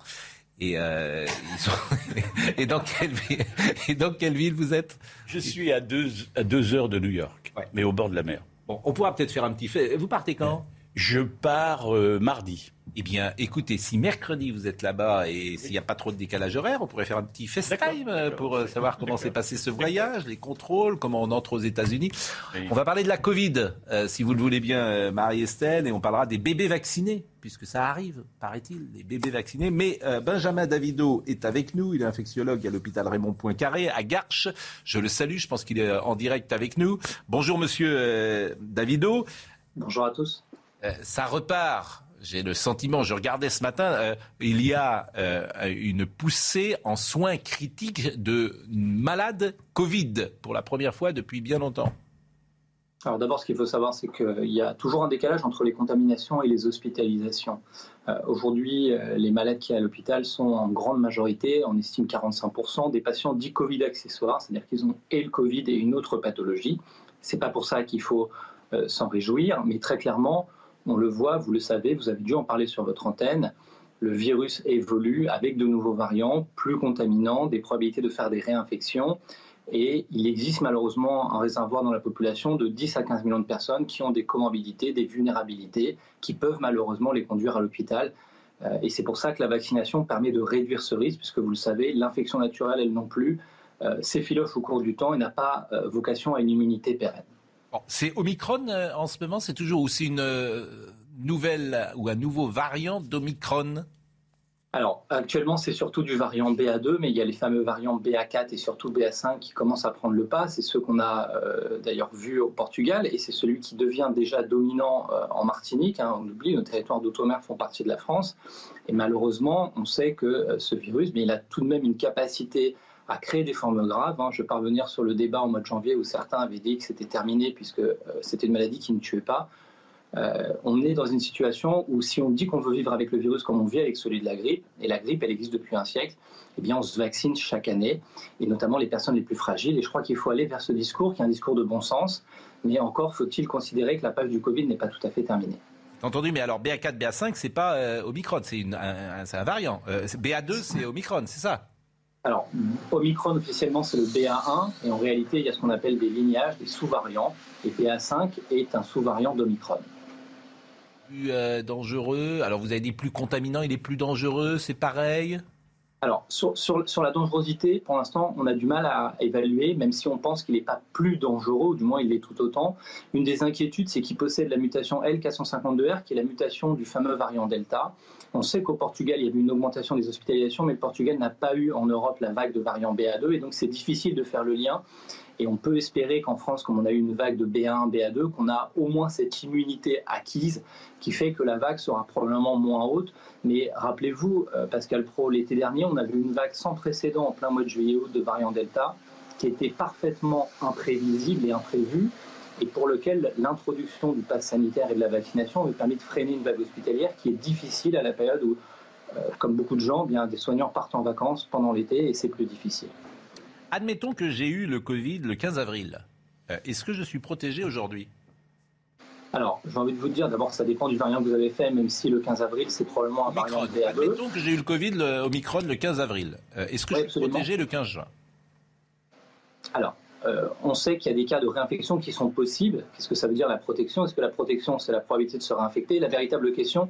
Et, euh, ils sont... et, dans quelle ville... et dans quelle ville vous êtes? Je suis à deux, à deux heures de New York, Ouais. mais au bord de la mer. Bon, on pourra peut-être faire un petit fait. Vous partez quand? Je pars euh, mardi. Eh bien, écoutez, si mercredi vous êtes là-bas et s'il n'y a pas trop de décalage horaire, on pourrait faire un petit FaceTime euh, pour euh, savoir comment s'est passé ce voyage, les contrôles, comment on entre aux États-Unis. On va parler de la Covid, euh, si vous le voulez bien, Marie-Estelle, et on parlera des bébés vaccinés, puisque ça arrive, paraît-il, les bébés vaccinés. Mais euh, Benjamin Davido est avec nous, il est infectiologue à l'hôpital Raymond Poincaré à Garches. Je le salue, je pense qu'il est en direct avec nous. Bonjour, monsieur euh, Davido. Bonjour à tous. Euh, ça repart. J'ai le sentiment, je regardais ce matin, euh, il y a euh, une poussée en soins critiques de malades Covid pour la première fois depuis bien longtemps. Alors d'abord, ce qu'il faut savoir, c'est qu'il y a toujours un décalage entre les contaminations et les hospitalisations. Aujourd'hui, les malades qui sont à l'hôpital sont en grande majorité, on estime 45%, des patients dits Covid accessoires, c'est-à-dire qu'ils ont et le Covid et une autre pathologie. C'est pas pour ça qu'il faut s'en réjouir, mais très clairement, on le voit, vous le savez, vous avez dû en parler sur votre antenne. Le virus évolue avec de nouveaux variants, plus contaminants, des probabilités de faire des réinfections. Et il existe malheureusement un réservoir dans la population de 10 à 15 millions de personnes qui ont des comorbidités, des vulnérabilités, qui peuvent malheureusement les conduire à l'hôpital. Euh, Et c'est pour ça que la vaccination permet de réduire ce risque, puisque vous le savez, l'infection naturelle, elle non plus, euh, s'effiloche au cours du temps et n'a pas euh, vocation à une immunité pérenne. C'est Omicron euh, en ce moment, c'est toujours aussi une euh, nouvelle ou un nouveau variant d'Omicron? Alors, actuellement, c'est surtout du variant BA2, mais il y a les fameux variants BA4 et surtout BA5 qui commencent à prendre le pas. C'est ceux qu'on a euh, d'ailleurs vus au Portugal et c'est celui qui devient déjà dominant euh, en Martinique. hein. on oublie, nos territoires d'outre-mer font partie de la France. Et malheureusement, on sait que euh, ce virus, mais il a tout de même une capacité à créer des formes graves. hein. Je vais pas revenir sur le débat en mois de janvier où certains avaient dit que c'était terminé puisque euh, c'était une maladie qui ne tuait pas. Euh, on est dans une situation où si on dit qu'on veut vivre avec le virus comme on vit avec celui de la grippe, et la grippe elle existe depuis un siècle, eh bien on se vaccine chaque année, et notamment les personnes les plus fragiles. Et je crois qu'il faut aller vers ce discours qui est un discours de bon sens, mais encore faut-il considérer que la page du Covid n'est pas tout à fait terminée. Entendu, mais alors BA4, BA5, c'est pas euh, Omicron, c'est un, variant. Euh, c'est- BA2, c'est Omicron, c'est ça? Alors, Omicron officiellement c'est le BA1, et en réalité il y a ce qu'on appelle des lignages, des sous-variants, et BA5 est un sous-variant d'Omicron. Plus euh, dangereux. Alors vous avez dit plus contaminant, il est plus dangereux, c'est pareil? Alors, sur, la dangerosité, pour l'instant, on a du mal à évaluer, même si on pense qu'il n'est pas plus dangereux, du moins il l'est tout autant. Une des inquiétudes, c'est qu'il possède la mutation L452R, qui est la mutation du fameux variant Delta. On sait qu'au Portugal, il y a eu une augmentation des hospitalisations, mais le Portugal n'a pas eu en Europe la vague de variant BA2, et donc c'est difficile de faire le lien. Et on peut espérer qu'en France, comme on a eu une vague de B1, BA2, qu'on a au moins cette immunité acquise qui fait que la vague sera probablement moins haute. Mais rappelez-vous, euh, Pascal Pro, l'été dernier, on avait une vague sans précédent en plein mois de juillet-août de variant Delta qui était parfaitement imprévisible et imprévue et pour lequel l'introduction du pass sanitaire et de la vaccination avait permis de freiner une vague hospitalière qui est difficile à la période où, euh, comme beaucoup de gens, eh bien, des soignants partent en vacances pendant l'été et c'est plus difficile. Admettons que j'ai eu le Covid le 15 avril. Euh, Est-ce que je suis protégé aujourd'hui? Alors, j'ai envie de vous dire, d'abord, ça dépend du variant que vous avez fait, même si le 15 avril, c'est probablement un variant BA2. Admettons que j'ai eu le Covid, le Omicron, le 15 avril. Euh, Est-ce que Oui, je suis protégé le 15 juin? Alors, euh, on sait qu'il y a des cas de réinfection qui sont possibles. Qu'est-ce que ça veut dire la protection? Est-ce que la protection, c'est la probabilité de se réinfecter? La véritable question,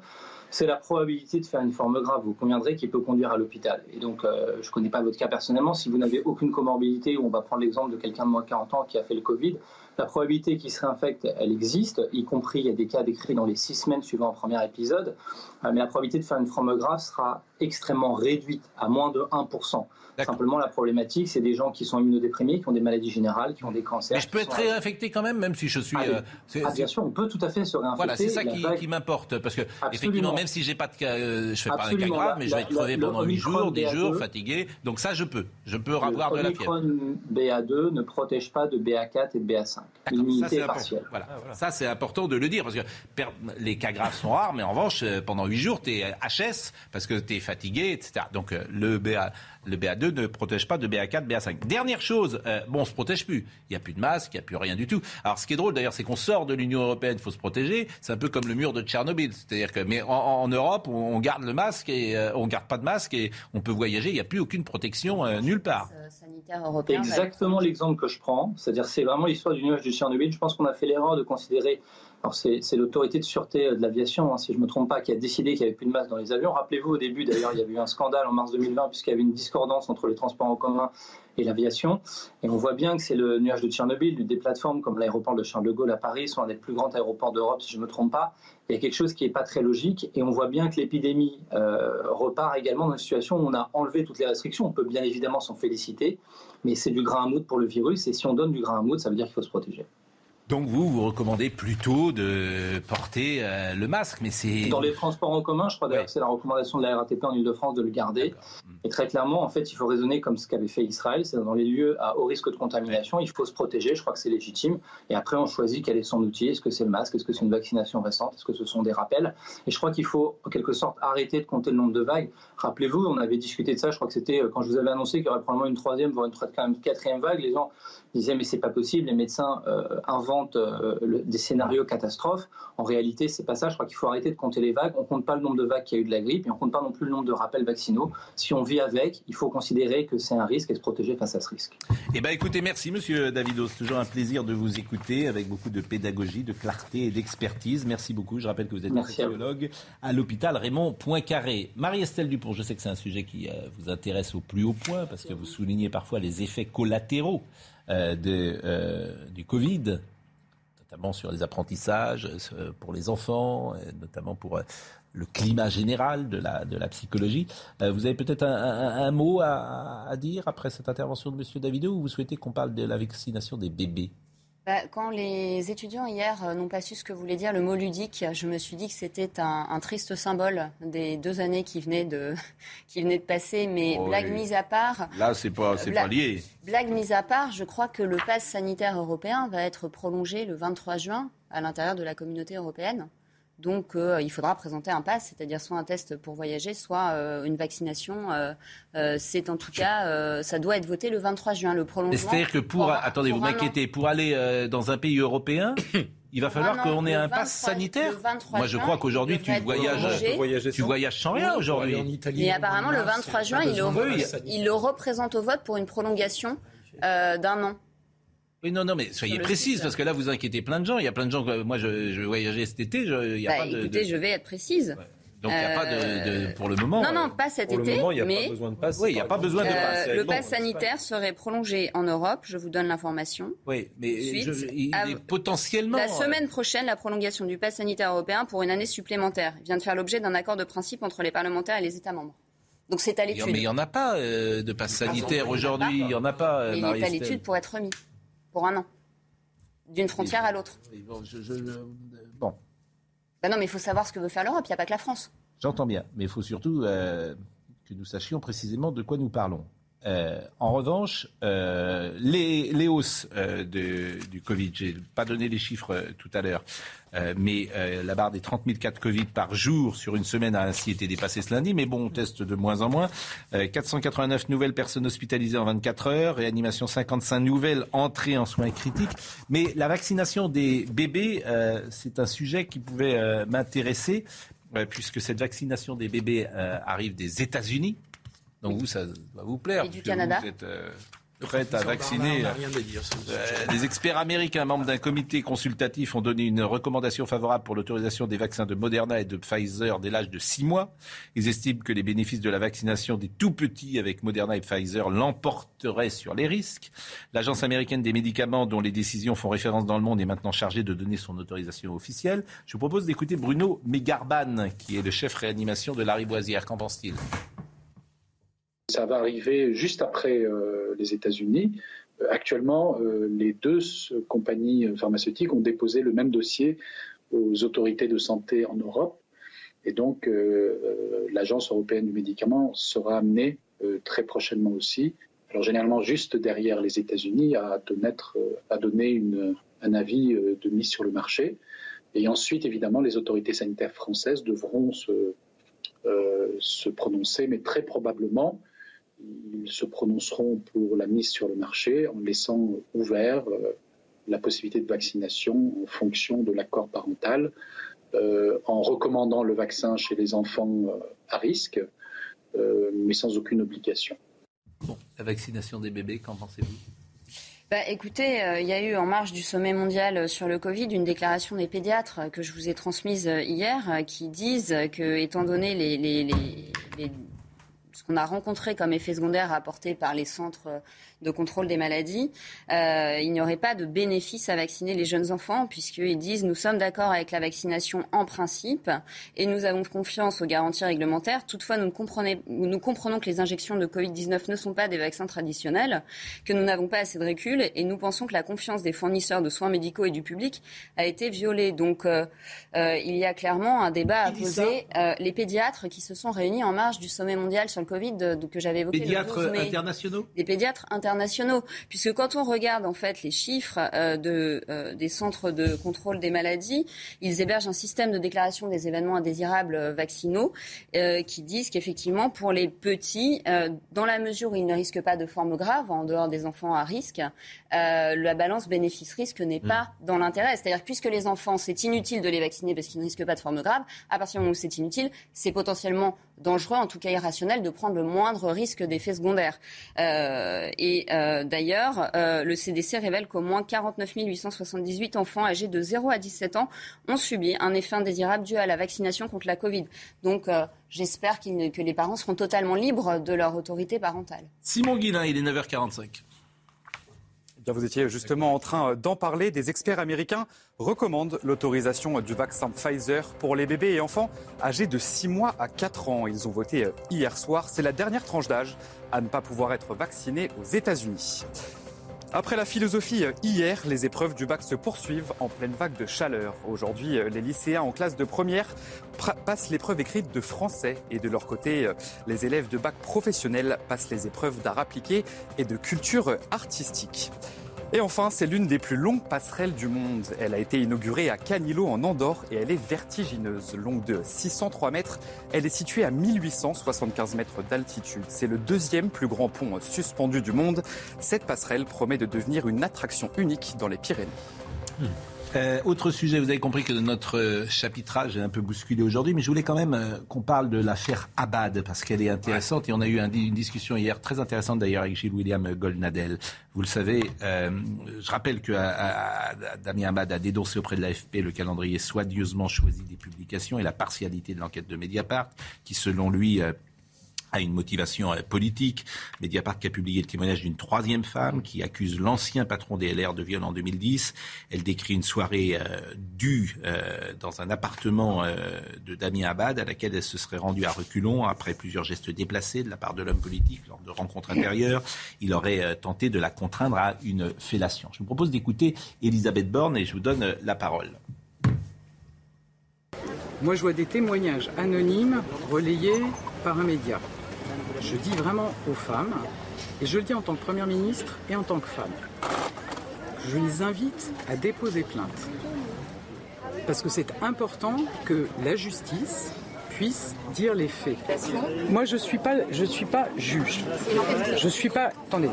c'est la probabilité de faire une forme grave. Vous conviendrez qui peut conduire à l'hôpital. Et donc, euh, je ne connais pas votre cas personnellement. Si vous n'avez aucune comorbidité, ou on va prendre l'exemple de quelqu'un de moins de 40 ans qui a fait le Covid, la probabilité qu'il se réinfecte, elle existe, y compris, il y a des cas décrits dans les six semaines suivant le premier épisode. Euh, mais la probabilité de faire une forme grave sera extrêmement réduite, à moins de 1%. Simplement, la problématique, c'est des gens qui sont immunodéprimés, qui ont des maladies générales, qui ont des cancers. Mais je peux être sont- réinfecté quand même, même si je suis. Ah, euh, Ah, bien sûr, on peut tout à fait se réinfecter. Voilà, c'est ça qui, vague- qui m'importe. Parce que, effectivement, Absolument. même si j'ai pas de cas, euh, je fais pas un cas Absolument. grave, mais je vais être crevé pendant le 8 Omicron jours, 10 jours, BA2, fatigué. Donc ça, je peux. Je peux Le avoir de la fièvre. Omicron BA2 ne protège pas de BA4 et de BA5. Ça, c'est L'immunité partielle. Voilà. Ça, c'est important de le dire parce que les cas graves sont rares, mais en revanche, euh, pendant 8 jours, tu es HS parce que tu es fatigué, etc. Donc, euh, le, BA, le BA2 ne protège pas de BA4, BA5. Dernière chose, euh, bon, on se protège plus. Il n'y a plus de masque, il n'y a plus rien du tout. Alors, ce qui est drôle d'ailleurs, c'est qu'on sort de l'Union européenne, il faut se protéger. C'est un peu comme le mur de Tchernobyl. C'est-à-dire que, mais en, en Europe, on, garde le masque et euh, on garde pas de masque et on peut voyager. Il n'y a plus aucune protection euh, nulle part. européen. Exactement l'exemple que je prends, c'est-à-dire c'est vraiment l'histoire du nuage du Tchernobyl. Je pense qu'on a fait l'erreur de considérer Alors c'est l'autorité de sûreté de l'aviation, hein, si je ne me trompe pas, qui a décidé qu'il n'y avait plus de masques dans les avions. Rappelez-vous, au début, d'ailleurs, il y avait eu un scandale en mars 2020 puisqu'il y avait une discordance entre les transports en commun et l'aviation. Et on voit bien que c'est le nuage de Tchernobyl, des plateformes comme l'aéroport de Charles de Gaulle à Paris sont un des plus grands aéroports d'Europe, si je ne me trompe pas. Il y a quelque chose qui n'est pas très logique et on voit bien que l'épidémie euh, repart également dans une situation où on a enlevé toutes les restrictions. On peut bien évidemment s'en féliciter, mais c'est du grain à moudre pour le virus et si on donne du grain à moudre, ça veut dire qu'il faut se protéger. Donc vous, vous recommandez plutôt de porter euh, le masque, mais c'est... Dans les transports en commun, je crois d'ailleurs que c'est la recommandation de la RATP en Ile-de-France de le garder. Et très clairement, en fait, il faut raisonner comme ce qu'avait fait Israël, c'est dans les lieux à haut risque de contamination, il faut se protéger, je crois que c'est légitime. Et après, on choisit quel est son outil, est-ce que c'est le masque, est-ce que c'est une vaccination récente, est-ce que ce sont des rappels? Et je crois qu'il faut en quelque sorte arrêter de compter le nombre de vagues. Rappelez-vous, on avait discuté de ça, je crois que c'était euh, quand je vous avais annoncé qu'il y aurait probablement une troisième, voire une quatrième vague, les gens disaient mais c'est pas possible, les médecins euh, inventent des scénarios catastrophes. En réalité, c'est pas ça. Je crois qu'il faut arrêter de compter les vagues. On compte pas le nombre de vagues qu'il y a eu de la grippe et on compte pas non plus le nombre de rappels vaccinaux. Si on vit avec, il faut considérer que c'est un risque et se protéger face à ce risque. Eh ben, écoutez, merci Monsieur Davidos. Toujours un plaisir de vous écouter avec beaucoup de pédagogie, de clarté et d'expertise. Merci beaucoup. Je rappelle que vous êtes psychologue à, l'hôpital Raymond Poincaré. Marie-Estelle Dupont, je sais que c'est un sujet qui euh, vous intéresse au plus haut point parce que vous soulignez parfois les effets collatéraux euh, de, euh, du Covid notamment sur les apprentissages euh, pour les enfants, notamment pour euh, le climat général de la, psychologie. Euh, vous avez peut-être un, mot à, dire après cette intervention de M. Davido ou vous souhaitez qu'on parle de la vaccination des bébés? Bah, quand les étudiants hier euh, n'ont pas su ce que voulait dire le mot ludique, je me suis dit que c'était un, triste symbole des deux années qui venaient de, qui venaient de passer. Mais oh blague mise à part. Là, c'est pas, c'est pas lié. Blague mise à part, je crois que le pass sanitaire européen va être prolongé le 23 juin à l'intérieur de la communauté européenne. Donc, euh, il faudra présenter un pass, c'est-à-dire soit un test pour voyager, soit euh, une vaccination. Euh, c'est en tout cas, ça doit être voté le 23 juin, le prolongement. C'est-à-dire que pour, attendez, vous m'inquiétez, pour aller dans un pays européen, il va falloir qu'on ait un pass sanitaire. Moi, je crois qu'aujourd'hui, tu voyages, tu voyages sans rien aujourd'hui. Mais apparemment, le 23 juin, il le, il le représente au vote pour une prolongation d'un an. Oui, non, non, mais soyez précise, parce que là, vous inquiétez plein de gens. Il y a plein de gens. Moi, je, je vais voyager cet été. Je, il y a bah, pas de, écoutez, je vais être précise. Donc il n'y a pas de, pour le moment. Non, non, pas cet pour été. Le moment, il n'y a mais pas besoin de passe. Oui, il n'y a pas besoin de passe. le pass sanitaire serait prolongé en Europe. Je vous donne l'information. Oui, mais il est potentiellement. La semaine prochaine, la prolongation du pass sanitaire européen pour une année supplémentaire vient de faire l'objet d'un accord de principe entre les parlementaires et les États membres. Donc c'est à l'étude. Mais il n'y en a pas euh, de pass sanitaire aujourd'hui. Il n'y en a pas. Euh, il est à l'étude pour être remis pour un an d'une frontière à l'autre. Bon. bon. Bah non, mais il faut savoir ce que veut faire l'Europe, il n'y a pas que la France. J'entends bien, mais il faut surtout euh, que nous sachions précisément de quoi nous parlons. Euh, en revanche, euh, les, hausses euh, du Covid, j'ai pas donné les chiffres tout à l'heure, mais la barre des 30 000 cas de Covid par jour sur une semaine a ainsi été dépassée ce lundi, mais bon, on teste de moins en moins. 489 nouvelles personnes hospitalisées en 24 heures, réanimation 55 nouvelles entrées en soins critiques. Mais la vaccination des bébés, c'est un sujet qui pouvait m'intéresser, puisque cette vaccination des bébés arrive des États-Unis. Donc vous, ça va vous plaire. Et du Canada. Vous êtes euh, prête à vacciner. Euh, les experts américains, membres d'un comité consultatif, ont donné une recommandation favorable pour l'autorisation des vaccins de Moderna et de Pfizer dès l'âge de 6 mois. Ils estiment que les bénéfices de la vaccination des tout petits avec Moderna et Pfizer l'emporteraient sur les risques. L'agence américaine des médicaments, dont les décisions font référence dans le monde, est maintenant chargée de donner son autorisation officielle. Je vous propose d'écouter Bruno Megarban, qui est le chef réanimation de la Riboisière. Qu'en pense-t-il? Ça va arriver juste après euh, les États-Unis. Euh, actuellement, euh, les deux compagnies pharmaceutiques ont déposé le même dossier aux autorités de santé en Europe. Et donc, l'Agence européenne du médicament sera amenée très prochainement aussi, alors généralement juste derrière les États-Unis, à, donner un avis de mise sur le marché. Et ensuite, évidemment, les autorités sanitaires françaises devront se, se prononcer, mais très probablement, ils se prononceront pour la mise sur le marché en laissant ouvert euh, la possibilité de vaccination en fonction de l'accord parental, euh, en recommandant le vaccin chez les enfants euh, à risque, mais sans aucune obligation. Bon, la vaccination des bébés, qu'en pensez-vous? Bah, écoutez, euh, il y a eu en marge du sommet mondial sur le Covid une déclaration des pédiatres que je vous ai transmise hier qui disent que, étant donné les, les, les, ce qu'on a rencontré comme effet secondaire apporté par les centres de contrôle des maladies, euh, il n'y aurait pas de bénéfice à vacciner les jeunes enfants, puisqu'ils disent nous sommes d'accord avec la vaccination en principe et nous avons confiance aux garanties réglementaires. Toutefois, nous, nous comprenons que les injections de Covid-19 ne sont pas des vaccins traditionnels, que nous n'avons pas assez de recul et nous pensons que la confiance des fournisseurs de soins médicaux et du public a été violée. Donc, euh, euh, il y a clairement un débat à poser. Euh, les pédiatres qui se sont réunis en marge du sommet mondial sur le Covid que j'avais évoqué. Pédiatres le 12 mai, internationaux? Des pédiatres internationaux internationaux. Puisque quand on regarde en fait les chiffres euh, de, euh, des centres de contrôle des maladies, ils hébergent un système de déclaration des événements indésirables euh, vaccinaux qui disent qu'effectivement pour les petits, dans la mesure où ils ne risquent pas de formes graves, en dehors des enfants à risque, la balance bénéfice-risque n'est pas mm. dans l'intérêt. C'est-à-dire puisque les enfants, c'est inutile de les vacciner parce qu'ils ne risquent pas de formes graves, à partir du moment où c'est inutile, c'est potentiellement dangereux, en tout cas irrationnel, de prendre le moindre risque d'effet secondaire. et euh, d'ailleurs, euh, le CDC révèle qu'au moins 49 878 enfants âgés de 0 à 17 ans ont subi un effet indésirable dû à la vaccination contre la Covid. Donc, euh, j'espère que les parents seront totalement libres de leur autorité parentale. Simon Guillain, il est 9h45. Eh vous étiez justement en train d'en parler. Des experts américains recommandent l'autorisation du vaccin Pfizer pour les bébés et enfants âgés de 6 mois à 4 ans. Ils ont voté hier soir. C'est la dernière tranche d'âge à ne pas pouvoir être vaccinés aux États-Unis. Après la philosophie, hier, les épreuves du bac se poursuivent en pleine vague de chaleur. Aujourd'hui, les lycéens en classe de première passent l'épreuve écrite de français et de leur côté, les élèves de bac professionnel passent les épreuves d'art appliqué et de culture artistique. Et enfin, c'est l'une des plus longues passerelles du monde. Elle a été inaugurée à Canilo en Andorre et elle est vertigineuse. Longue de 603 mètres, elle est située à 1875 mètres d'altitude. C'est le deuxième plus grand pont suspendu du monde. Cette passerelle promet de devenir une attraction unique dans les Pyrénées. Hmm. Euh, autre sujet, vous avez compris que notre euh, chapitrage est un peu bousculé aujourd'hui, mais je voulais quand même euh, qu'on parle de l'affaire Abad, parce qu'elle est intéressante, et on a eu une discussion hier très intéressante d'ailleurs avec Gilles William Goldnadel. Vous le savez, je rappelle que Damien Abad a dénoncé auprès de l'AFP le calendrier soigneusement choisi des publications et la partialité de l'enquête de Mediapart, qui selon lui a une motivation euh, politique. Mediapart qui a publié le témoignage d'une troisième femme qui accuse l'ancien patron des LR de viol en 2010. Elle décrit une soirée euh, due euh, dans un appartement de Damien Abad à laquelle elle se serait rendue à reculons après plusieurs gestes déplacés de la part de l'homme politique lors de rencontres intérieures. Il aurait tenté de la contraindre à une fellation. Je vous propose d'écouter Elisabeth Borne et je vous donne la parole. Moi, je vois des témoignages anonymes relayés par un média. Je dis vraiment aux femmes, et je le dis en tant que Première ministre et en tant que femme, je les invite à déposer plainte. Parce que c'est important que la justice puisse dire les faits. Moi, je ne suis, pas, suis pas juge. Je ne suis pas... Attendez.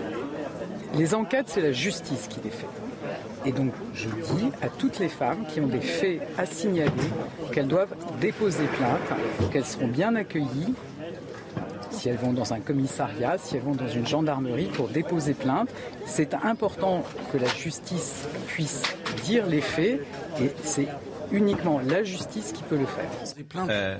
Les enquêtes, c'est la justice qui les fait. Et donc, je dis à toutes les femmes qui ont des faits à signaler qu'elles doivent déposer plainte, qu'elles seront bien accueillies si elles vont dans un commissariat, si elles vont dans une gendarmerie pour déposer plainte. C'est important que la justice puisse dire les faits et c'est uniquement la justice qui peut le faire. Euh,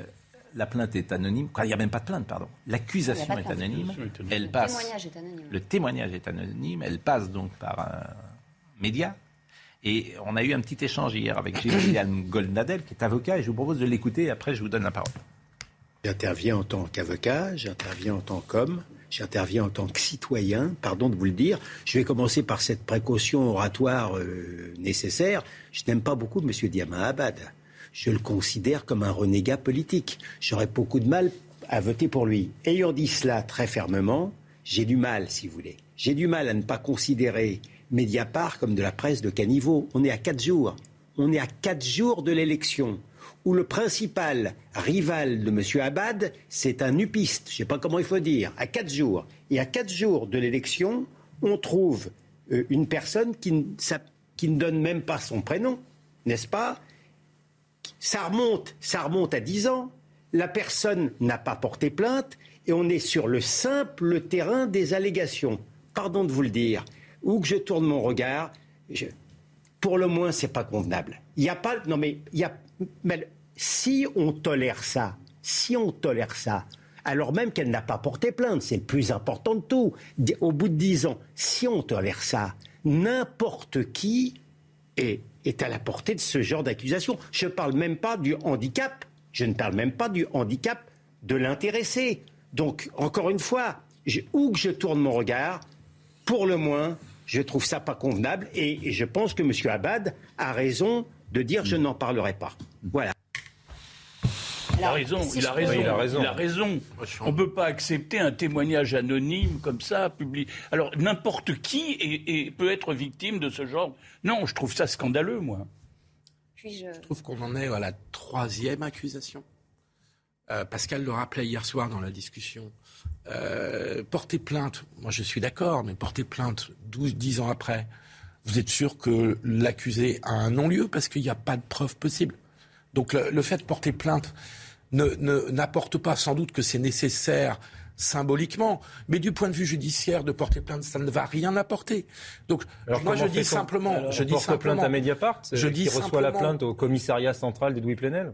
la plainte est anonyme. Il n'y a même pas de plainte, pardon. L'accusation est, anonyme. Elle passe. Le témoignage est anonyme. Le témoignage est anonyme. Elle passe donc par un média. Et on a eu un petit échange hier avec Gilles Goldnadel, qui est avocat, et je vous propose de l'écouter. Et après, je vous donne la parole. J'interviens en tant qu'avocat, j'interviens en tant qu'homme, j'interviens en tant que citoyen, pardon de vous le dire. Je vais commencer par cette précaution oratoire euh, nécessaire. Je n'aime pas beaucoup M. Diama Abad. Je le considère comme un renégat politique. J'aurais beaucoup de mal à voter pour lui. Ayant dit cela très fermement, j'ai du mal, si vous voulez. J'ai du mal à ne pas considérer Mediapart comme de la presse de caniveau. On est à quatre jours. On est à quatre jours de l'élection où le principal rival de M. Abad, c'est un upiste, je ne sais pas comment il faut dire, à quatre jours. Et à quatre jours de l'élection, on trouve euh, une personne qui ne, donne même pas son prénom, n'est-ce pas? Ça remonte, ça remonte à dix ans. La personne n'a pas porté plainte et on est sur le simple terrain des allégations. Pardon de vous le dire. où que je tourne mon regard, pour le moins, c'est pas convenable. Il n'y a pas. Non, mais il y a. mais si on tolère ça, si on tolère ça, alors même qu'elle n'a pas porté plainte, c'est le plus important de tout. Au bout de dix ans, si on tolère ça, n'importe qui est, est à la portée de ce genre d'accusation. Je ne parle même pas du handicap. Je ne parle même pas du handicap de l'intéressé. Donc, encore une fois, je- où que je tourne mon regard, pour le moins, je trouve ça pas convenable. Et, et je pense que M. Abad a raison de dire je n'en parlerai pas. Voilà. Il a raison, si il a raison, il a raison. il a raison. On ne peut pas accepter un témoignage anonyme comme ça, public. Alors n'importe qui est- est- peut être victime de ce genre. Non, je trouve ça scandaleux, moi. Puis-je. Je trouve qu'on en est à la troisième accusation. Euh, Pascal le rappelait hier soir dans la discussion. Euh, porter plainte, moi je suis d'accord, mais porter plainte 12, 10 ans après, vous êtes sûr que l'accusé a un non-lieu parce qu'il n'y a pas de preuve possible? Donc le, le fait de porter plainte ne- ne- n'apporte pas sans doute que c'est nécessaire symboliquement, mais du point de vue judiciaire, de porter plainte, ça ne va rien apporter. Donc Alors, moi je dis simplement, Alors, je dis porte simplement, plainte à Mediapart, je dis qui reçoit la plainte au commissariat central d'Edoui Plenel.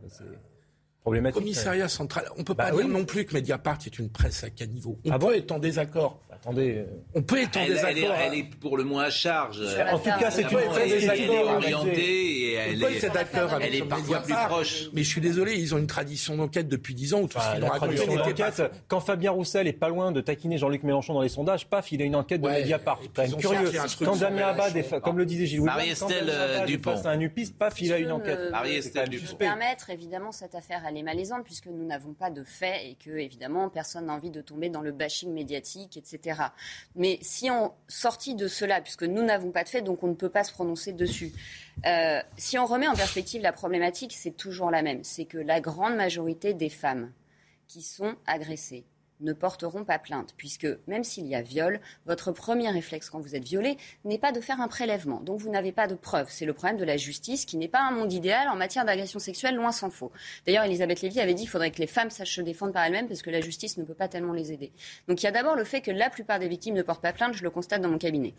Problématique. Commissariat central. On peut Bah pas oui. dire non plus que Mediapart est une presse à caniveau. On Ah peut bon être en désaccord. Attendez. euh, On peut être en Elle, elle est, désaccord. elle est pour le moins à charge. En tout cas, c'est Elle une presse elle orientée et elle peut est, être d'accord avec elle est parfois plus proche. Mais je suis désolé, ils ont une tradition d'enquête depuis 10 ans où tout ce Enfin, qu'ils la ont raconté n'était pas quand Fabien Roussel est pas loin de taquiner Jean-Luc Mélenchon dans les sondages, paf, il a une enquête de Mediapart. C'est curieux. Quand Damien Abad, comme le disait Gilles Marie-Estelle, est Dupont. un upiste, paf, il a une enquête. Marie-Estelle Dupont. permettre, évidemment, cette affaire, elle est malaisante puisque nous n'avons pas de faits et que, évidemment, personne n'a envie de tomber dans le bashing médiatique, etc. Mais si on sortit de cela, puisque nous n'avons pas de faits, donc on ne peut pas se prononcer dessus. euh, si on remet en perspective la problématique, c'est toujours la même. C'est que la grande majorité des femmes qui sont agressées ne porteront pas plainte, puisque même s'il y a viol, votre premier réflexe quand vous êtes violé n'est pas de faire un prélèvement. Donc vous n'avez pas de preuves. C'est le problème de la justice qui n'est pas un monde idéal en matière d'agression sexuelle, loin s'en faut. D'ailleurs, Elisabeth Lévy avait dit qu'il faudrait que les femmes sachent se défendre par elles-mêmes parce que la justice ne peut pas tellement les aider. Donc il y a d'abord le fait que la plupart des victimes ne portent pas plainte, je le constate dans mon cabinet.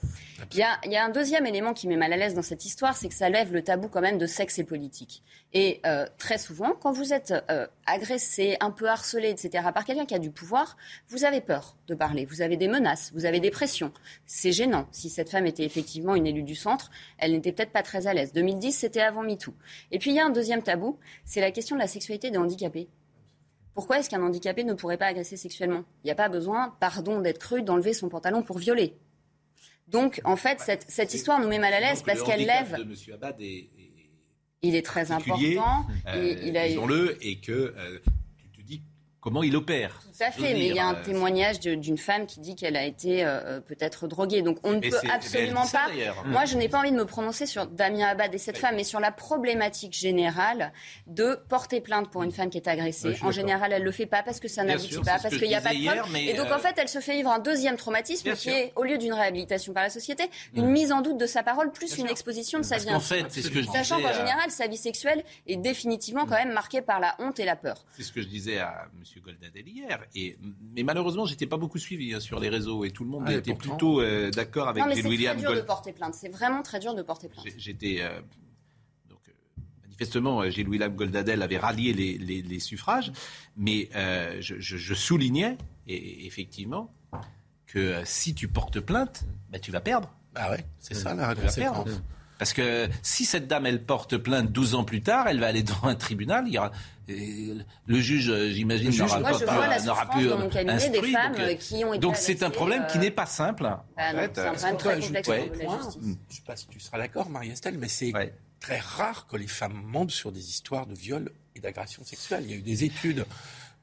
Il y a, il y a un deuxième élément qui met mal à l'aise dans cette histoire, c'est que ça lève le tabou quand même de sexe et politique. Et euh, très souvent, quand vous êtes euh, agressé, un peu harcelé, etc., par quelqu'un qui a du pouvoir, vous avez peur de parler, vous avez des menaces, vous avez des pressions. C'est gênant. Si cette femme était effectivement une élue du centre, elle n'était peut-être pas très à l'aise. 2010, c'était avant MeToo. Et puis il y a un deuxième tabou, c'est la question de la sexualité des handicapés. Pourquoi est-ce qu'un handicapé ne pourrait pas agresser sexuellement? Il n'y a pas besoin, pardon d'être cru, d'enlever son pantalon pour violer. Donc, en fait, cette, cette histoire nous met mal à l'aise parce le qu'elle lève. de Monsieur Abad est, est Il est très important. euh, et il a disons-le, et que euh, tu te dis comment il opère. Tout à fait, mais il y a un. Euh, témoignage d'une femme qui dit qu'elle a été euh, peut-être droguée. Donc on ne Mais peut absolument pas. Moi, je n'ai pas envie de me prononcer sur Damien Abad et cette femme, mais sur la problématique générale de porter plainte pour une femme qui est agressée. En général, elle le fait pas parce que ça n'aboutit pas, parce qu'il n'y a pas de hier, preuve. mais, Et donc euh, en fait, elle se fait vivre un deuxième traumatisme Bien qui sûr. est, au lieu d'une réhabilitation par la société, Mm. une mise en doute de sa parole plus une exposition de sa vie intime. fait, c'est ce que je Sachant qu'en général, sa vie sexuelle est définitivement quand même marquée par la honte et la peur. C'est ce que je disais à M. Goldadel hier. Et, mais malheureusement, j'étais pas beaucoup suivi hein, sur les réseaux et tout le monde Ah, était pourtant- plutôt euh, d'accord avec non, mais c'est très William dur de Gold. porter plainte. C'est vraiment très dur de porter plainte. J'étais euh, donc euh, manifestement Gilles William Goldadel avait rallié les, les- les suffrages, mais euh, je, je- je soulignais et, effectivement que euh, si tu portes plainte, bah, tu vas perdre. Bah ouais, c'est ça la conséquence. Parce que si cette dame, elle porte plainte 12 ans plus tard, elle va aller devant un tribunal. Il y aura, le juge, euh, j'imagine, n'aura pas pu- euh, cabinet des instruire. femmes Donc, euh, qui ont été Donc c'est un problème qui n'est pas simple. en Ah non, fait. c'est un problème très je- complexe ouais. justice. Je ne sais pas si tu seras d'accord, Marie-Estelle, mais c'est très rare que les femmes mentent sur des histoires de viol et d'agression sexuelle. Il y a eu des études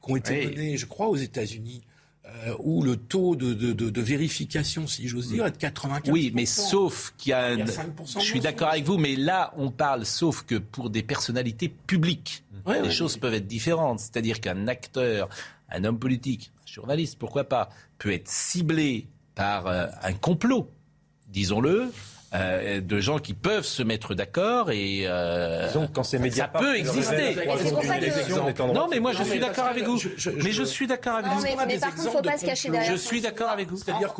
qui ont été Oui. menées, je crois, aux États-Unis, euh, où le taux de, de- de- de vérification, si j'ose dire, est de 95%. Oui, mais sauf qu'il y a, Il y a un- 5% je suis d'accord avec vous, mais là, on parle sauf que pour des personnalités publiques, Ouais, les ouais. choses peuvent être différentes. C'est-à-dire qu'un acteur, un homme politique, un journaliste, pourquoi pas, peut être ciblé par euh, un complot, disons-le, euh, de gens qui peuvent se mettre d'accord et euh, Disons que quand c'est ça peut exister. Non, mais moi je suis d'accord avec vous. mais je- suis d'accord avec vous. mais, par contre, exemples faut de pas se cacher derrière. Je suis d'accord avec vous. C'est-à-dire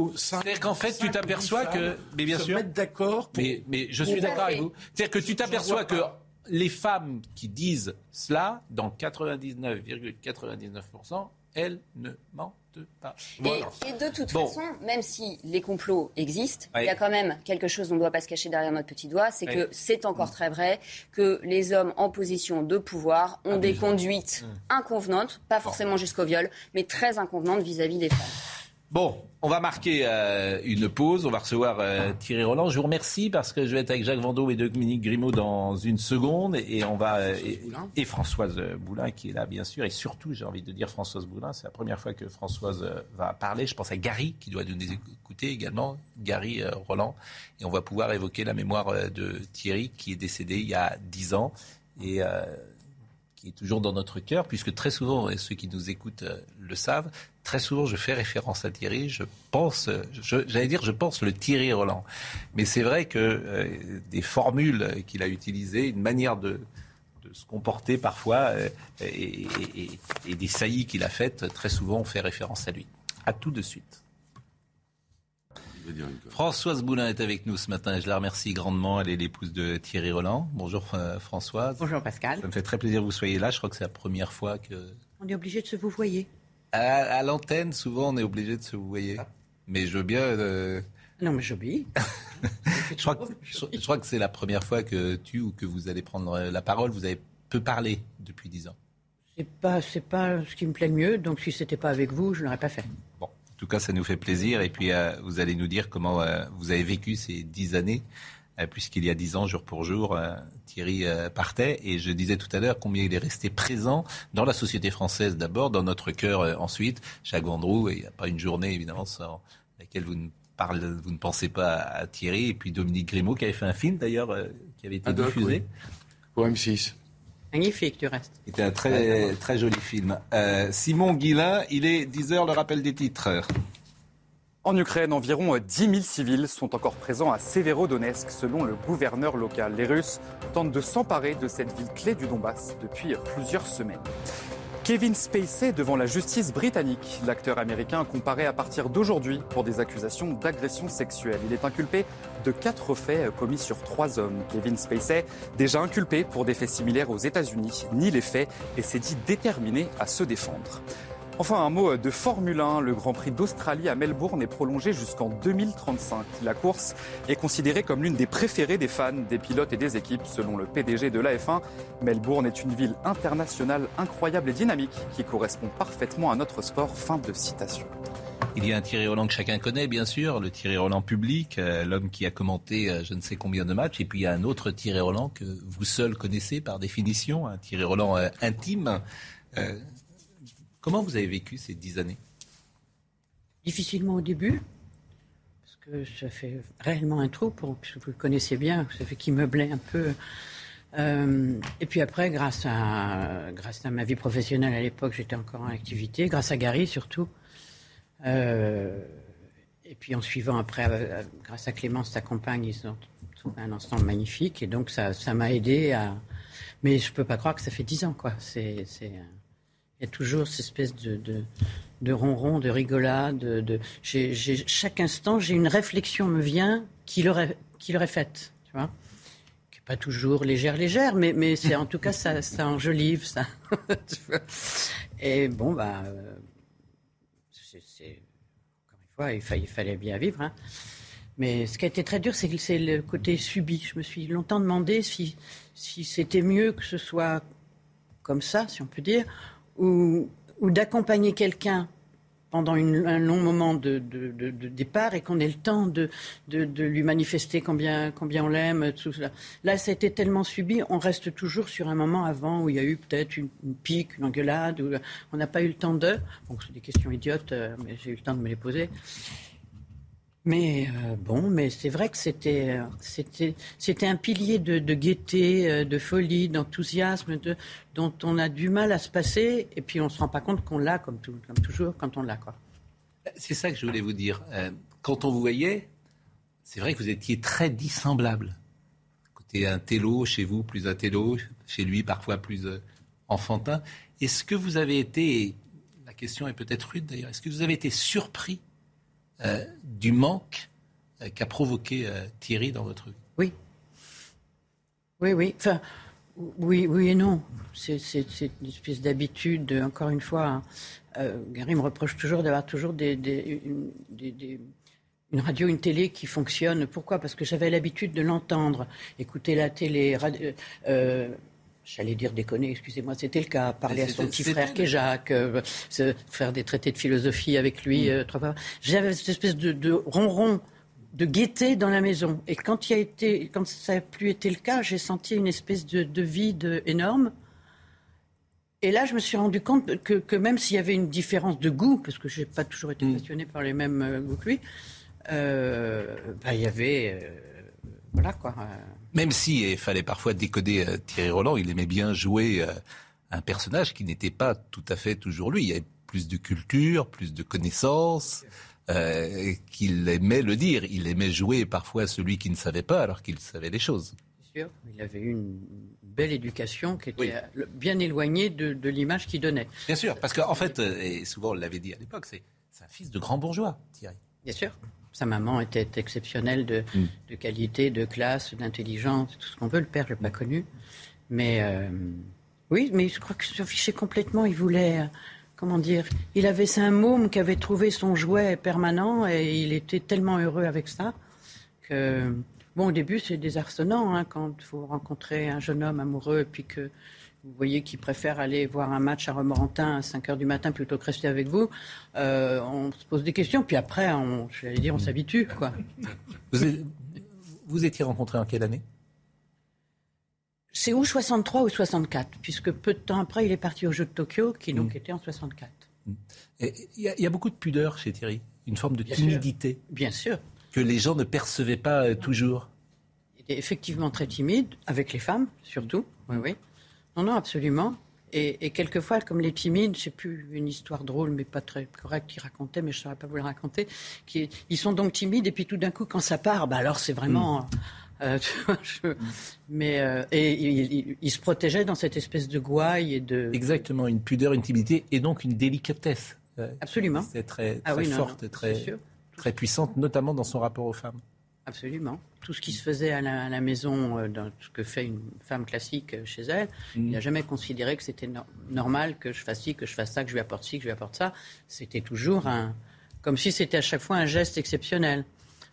qu'en fait, tu t'aperçois que, mais bien se sûr, d'accord mais, mais je suis d'accord avec vous. C'est-à-dire que tu t'aperçois que les femmes qui disent cela, dans 99,99%, elles ne mentent pas. Et, et de toute Bon. façon, même si les complots existent, il y a quand même quelque chose dont on ne doit pas se cacher derrière notre petit doigt, c'est que c'est encore très vrai que les hommes en position de pouvoir ont des conduites Mmh. inconvenantes, pas forcément jusqu'au viol, mais très inconvenantes vis-à-vis des femmes. Bon, on va marquer euh, une pause. On va recevoir euh, Thierry Roland. Je vous remercie parce que je vais être avec Jacques Vendôme et Dominique Grimaud dans une seconde. Et on va. euh, et, et Françoise Boulin qui est là, bien sûr. Et surtout, j'ai envie de dire Françoise Boulin. C'est la première fois que Françoise va parler. Je pense à Gary qui doit nous écouter également. Gary Roland. Et on va pouvoir évoquer la mémoire de Thierry qui est décédé il y a dix ans. Et. Qui est toujours dans notre cœur, puisque très souvent, et ceux qui nous écoutent euh, le savent, très souvent je fais référence à Thierry, je pense, j'allais dire, je pense le Thierry Roland. Mais c'est vrai que euh, des formules qu'il a utilisées, une manière de, se comporter parfois, euh, et- et des saillies qu'il a faites, très souvent on fait référence à lui. À tout de suite. Françoise Boulin est avec nous ce matin et je la remercie grandement. Elle est l'épouse de Thierry Roland. Bonjour euh, Françoise. Bonjour Pascal. Ça me fait très plaisir que vous soyez là. Je crois que c'est la première fois que. On est obligé de se vous voyer. À, à l'antenne, souvent, on est obligé de se vous voyer. Mais je veux bien. euh, Non, mais j'obéis. je, crois que, je, je crois que c'est la première fois que tu ou que vous allez prendre la parole. Vous avez peu parlé depuis dix ans. C'est pas, c'est pas ce qui me plaît le mieux. Donc si c'était pas avec vous, je l'aurais pas fait. Bon, tout cas, ça nous fait plaisir. Et puis, euh, vous allez nous dire comment euh, vous avez vécu ces dix années, euh, puisqu'il y a dix ans, jour pour jour, Thierry partait. Et je disais tout à l'heure combien il est resté présent dans la société française d'abord, dans notre cœur ensuite. Jacques Vendroux, il n'y a pas une journée, évidemment, sans laquelle vous ne, parlez, vous ne pensez pas à Thierry. Et puis Dominique Grimaud, qui avait fait un film d'ailleurs, qui avait été diffusé. Pour M6. Magnifique, du reste. C'était un très, très joli film. Euh, Simon Guillain, il est 10h, le rappel des titres. En Ukraine, environ 10 000 civils sont encore présents à Severodonetsk, selon le gouverneur local. Les Russes tentent de s'emparer de cette ville clé du Donbass depuis plusieurs semaines. Kevin Spacey devant la justice britannique. L'acteur américain comparé à partir d'aujourd'hui pour des accusations d'agression sexuelle. Il est inculpé de quatre faits commis sur trois hommes. Kevin Spacey, déjà inculpé pour des faits similaires aux États-Unis, nie les faits et s'est dit déterminé à se défendre. Enfin, un mot de Formule 1. Le Grand Prix d'Australie à Melbourne est prolongé jusqu'en 2035. La course est considérée comme l'une des préférées des fans, des pilotes et des équipes. Selon le PDG de l'AF1, Melbourne est une ville internationale incroyable et dynamique qui correspond parfaitement à notre sport. Fin de citation. Il y a un Thierry Roland que chacun connaît, bien sûr, le Thierry Roland public, euh, l'homme qui a commenté euh, je ne sais combien de matchs. Et puis il y a un autre Thierry Roland que vous seul connaissez par définition, un Thierry Roland euh, intime. Comment vous avez vécu ces dix années? Difficilement au début, parce que ça fait réellement un trou, pour, puisque vous le connaissez bien, ça fait qu'il meublait un peu. Euh, et puis après, grâce à, ma vie professionnelle à l'époque, j'étais encore en activité, grâce à Gary surtout. Euh, et puis en suivant après, euh, grâce à Clémence, sa compagne, ils ont trouvé un ensemble magnifique. Et donc ça m'a aidé à. Mais je peux pas croire que ça fait dix ans, quoi. C'est, il y a toujours cette espèce de, de, de ronron, de rigolade. Chaque instant, j'ai une réflexion me vient qui l'aurait, faite, tu vois. Pas toujours légère, légère, mais, c'est en tout cas ça, ça enjolive, ça. Et bon, bah, euh, c'est, encore une fois, il, fa- il fallait bien vivre. hein. Mais ce qui a été très dur, c'est le côté subi. Je me suis longtemps demandé si c'était mieux que ce soit comme ça, si on peut dire, ou, d'accompagner quelqu'un pendant un long moment de, départ et qu'on ait le temps de, lui manifester combien, combien on l'aime. Tout cela. Là, ça a été tellement subi, on reste toujours sur un moment avant où il y a eu peut-être une, pique, une engueulade, où on n'a pas eu le temps de. Bon, c'est des questions idiotes, euh, mais j'ai eu le temps de me les poser. Mais euh, bon, mais c'est vrai que c'était c'était un pilier de, gaieté, euh, de folie, d'enthousiasme, de, dont on a du mal à se passer, et puis on se rend pas compte qu'on l'a comme, toujours quand on l'a quoi. C'est ça que je voulais vous dire. Euh, quand on vous voyait, c'est vrai que vous étiez très dissemblable. Côté un télo, chez vous, plus un télo, chez lui, parfois plus enfantin. Est-ce que vous avez été, la question est peut-être rude d'ailleurs, est-ce que vous avez été surpris euh, du manque euh, qu'a provoqué Thierry dans votre vie Oui. Oui, oui. Enfin, oui, oui et non. C'est une espèce d'habitude, encore une fois. Hein. Gary me reproche toujours d'avoir toujours une radio, une télé qui fonctionne. Pourquoi? Parce que j'avais l'habitude de l'entendre, écouter la télé. Euh, euh, J'allais dire déconner, excusez-moi, c'était le cas. Parler à son petit frère qui est Jacques, euh, faire des traités de philosophie avec lui. Mm. Euh, J'avais cette espèce de, de, ronron, de gaieté dans la maison. Et quand, il a été, quand ça n'a plus été le cas, j'ai senti une espèce de, de vide énorme. Et là, je me suis rendu compte que, que même s'il y avait une différence de goût, parce que je n'ai pas toujours été mm. passionné par les mêmes goûts que lui, euh, bah, il y avait. Euh, voilà quoi. Même si il fallait parfois décoder euh, Thierry Roland, il aimait bien jouer un personnage qui n'était pas tout à fait toujours lui. Il y avait plus de culture, plus de connaissances. Euh, qu'il aimait le dire. Il aimait jouer parfois celui qui ne savait pas alors qu'il savait les choses. Sûr, il avait eu une belle éducation qui était bien éloignée de, de l'image qu'il donnait. Bien sûr, parce qu'en fait, et souvent on l'avait dit à l'époque, c'est un fils de grand bourgeois, Thierry. Bien sûr. Sa maman était exceptionnelle de, mm. qualité, de classe, d'intelligence, tout ce qu'on veut. Le père, je l'ai pas connu. Mais euh, oui, mais je crois que se fichait complètement. Il voulait, euh, comment dire, il avait un môme qui avait trouvé son jouet permanent et il était tellement heureux avec ça que, bon, au début, c'est désarçonnant hein, quand vous rencontrez un jeune homme amoureux et puis que vous voyez qu'il préfère aller voir un match à Romorantin à 5 h du matin plutôt que rester avec vous, euh, on se pose des questions, puis après, on, je dire, on s'habitue. Quoi. Vous, étiez rencontré en quelle année? C'est ou 63 ou 64, puisque peu de temps après, il est parti au Jeu de Tokyo, qui donc mm. était en 64. Mm. Il y, a beaucoup de pudeur chez Thierry, une forme de timidité. Bien sûr. Que les gens ne percevaient pas euh, toujours. Il était effectivement très timide, avec les femmes surtout, oui, oui. Non, non, absolument. Et, quelquefois, comme les timides, sais plus, une histoire drôle, mais pas très correcte, qu'il racontait, mais je ne saurais pas vous la raconter. Qui, ils sont donc timides, et puis tout d'un coup, quand ça part, bah alors c'est vraiment. Euh, mais euh, et il, se protégeait dans cette espèce de gouaille et de. Exactement, une pudeur, une timidité, et donc une délicatesse. Euh, absolument. C'est très, ah très forte, très, très puissante, notamment dans son rapport aux femmes. Absolument. Tout ce qui se faisait à la, maison, euh, dans ce que fait une femme classique euh, chez elle, il n'a mm. jamais considéré que c'était normal que je fasse ci, que je fasse ça, que je lui apporte ci, que je lui apporte ça. C'était toujours un. comme si c'était à chaque fois un geste exceptionnel.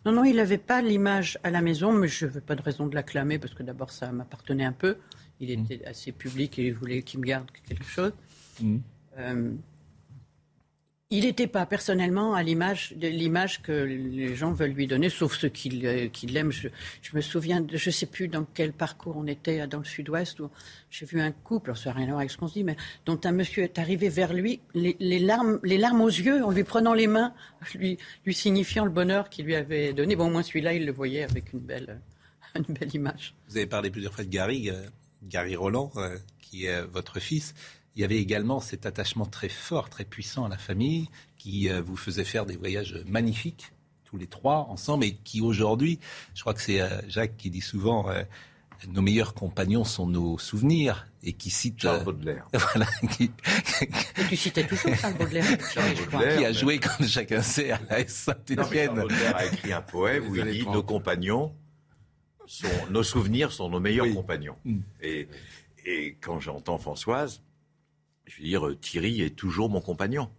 Non, non, il n'avait pas l'image à la maison, mais je n'avais pas de raison de l'acclamer parce que d'abord ça m'appartenait un peu. Il mm. était assez public et il voulait qu'il me garde quelque chose. Mm. Euh, il n'était pas personnellement à l'image de l'image que les gens veulent lui donner, sauf ceux qui, euh, l'aiment. Je, me souviens, je ne sais plus dans quel parcours on était dans le Sud-Ouest où j'ai vu un couple, ça n'a rien à voir avec ce qu'on se dit, mais dont un monsieur est arrivé vers lui, les, larmes, aux yeux, en lui prenant les mains, lui, signifiant le bonheur qu'il lui avait donné. Bon, au moins celui-là, il le voyait avec une belle, une belle image. Vous avez parlé plusieurs fois de Gary, euh, Gary Roland, euh, qui est votre fils il y avait également cet attachement très fort, très puissant à la famille, qui euh, vous faisait faire des voyages magnifiques, tous les trois ensemble, et qui aujourd'hui, je crois que c'est euh, Jacques qui dit souvent, euh, nos meilleurs compagnons sont nos souvenirs, et qui cite Charles Baudelaire. voilà, qui, tu citais toujours Charles Baudelaire, Baudelaire qui a joué, comme chacun sait, à la Saint-Étienne. Charles Baudelaire a écrit un poème où il dit nos compagnons sont, nos souvenirs sont nos meilleurs compagnons. Mm. Et, et quand j'entends Françoise, je veux dire, Thierry est toujours mon compagnon.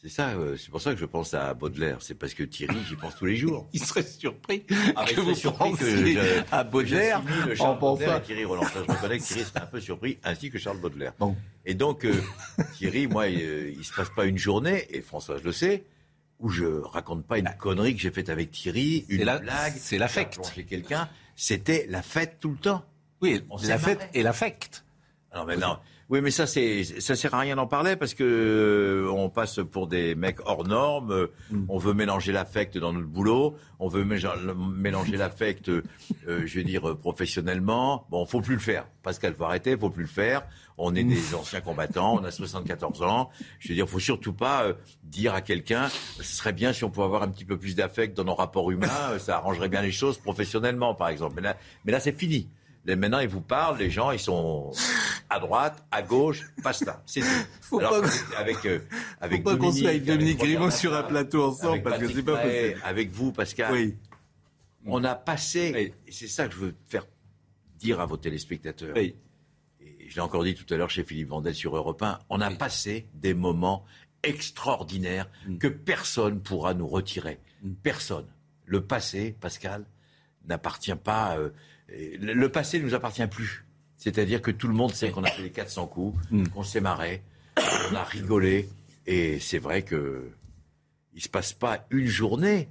C'est ça, euh, c'est pour ça que je pense à Baudelaire. C'est parce que Thierry, j'y pense tous les jours. il serait surpris ah, que vous surpris que à Baudelaire Charles Baudelaire et Thierry Roland. je reconnais que Thierry serait un peu surpris, ainsi que Charles Baudelaire. Bon. Et donc, euh, Thierry, moi, il, ne se passe pas une journée, et François je le sais, où je raconte pas une connerie que j'ai faite avec Thierry, une la, blague, c'est l'affect. quelqu'un. C'était la fête tout le temps. Oui, la fête et l'affect. Non, mais non. Oui, mais ça, c'est, ça sert à rien d'en parler parce que euh, on passe pour des mecs hors normes. euh, Mm. On veut mélanger l'affect dans notre boulot. On veut mélanger l'affect, euh, je veux dire, euh, professionnellement. Bon, faut plus le faire. Pascal, faut arrêter, faut plus le faire. On est des anciens combattants, on a 74 ans. Je veux dire, faut surtout pas euh, dire à quelqu'un, ce serait bien si on pouvait avoir un petit peu plus d'affect dans nos rapports humains, ça arrangerait bien les choses professionnellement, par exemple. Mais là, mais là c'est fini. Maintenant, ils vous parlent, les gens, ils sont à droite, à gauche, basta. C'est tout. Faut Alors, pas- avec, euh, avec pas qu'on soit avec Dominique Grimaud sur un plateau ensemble, parce que Patrick c'est pas possible. Avec vous, Pascal. Oui. On a passé, et c'est ça que je veux faire dire à vos téléspectateurs. Et je l'ai encore dit tout à l'heure chez Philippe Vandel sur Europe 1, on a passé des moments extraordinaires Mm. que personne pourra nous retirer. Personne. Le passé, Pascal, n'appartient pas. euh, le passé ne nous appartient plus. C'est-à-dire que tout le monde sait qu'on a fait les 400 coups, qu'on s'est marré, qu'on a rigolé. Et c'est vrai que il se passe pas une journée.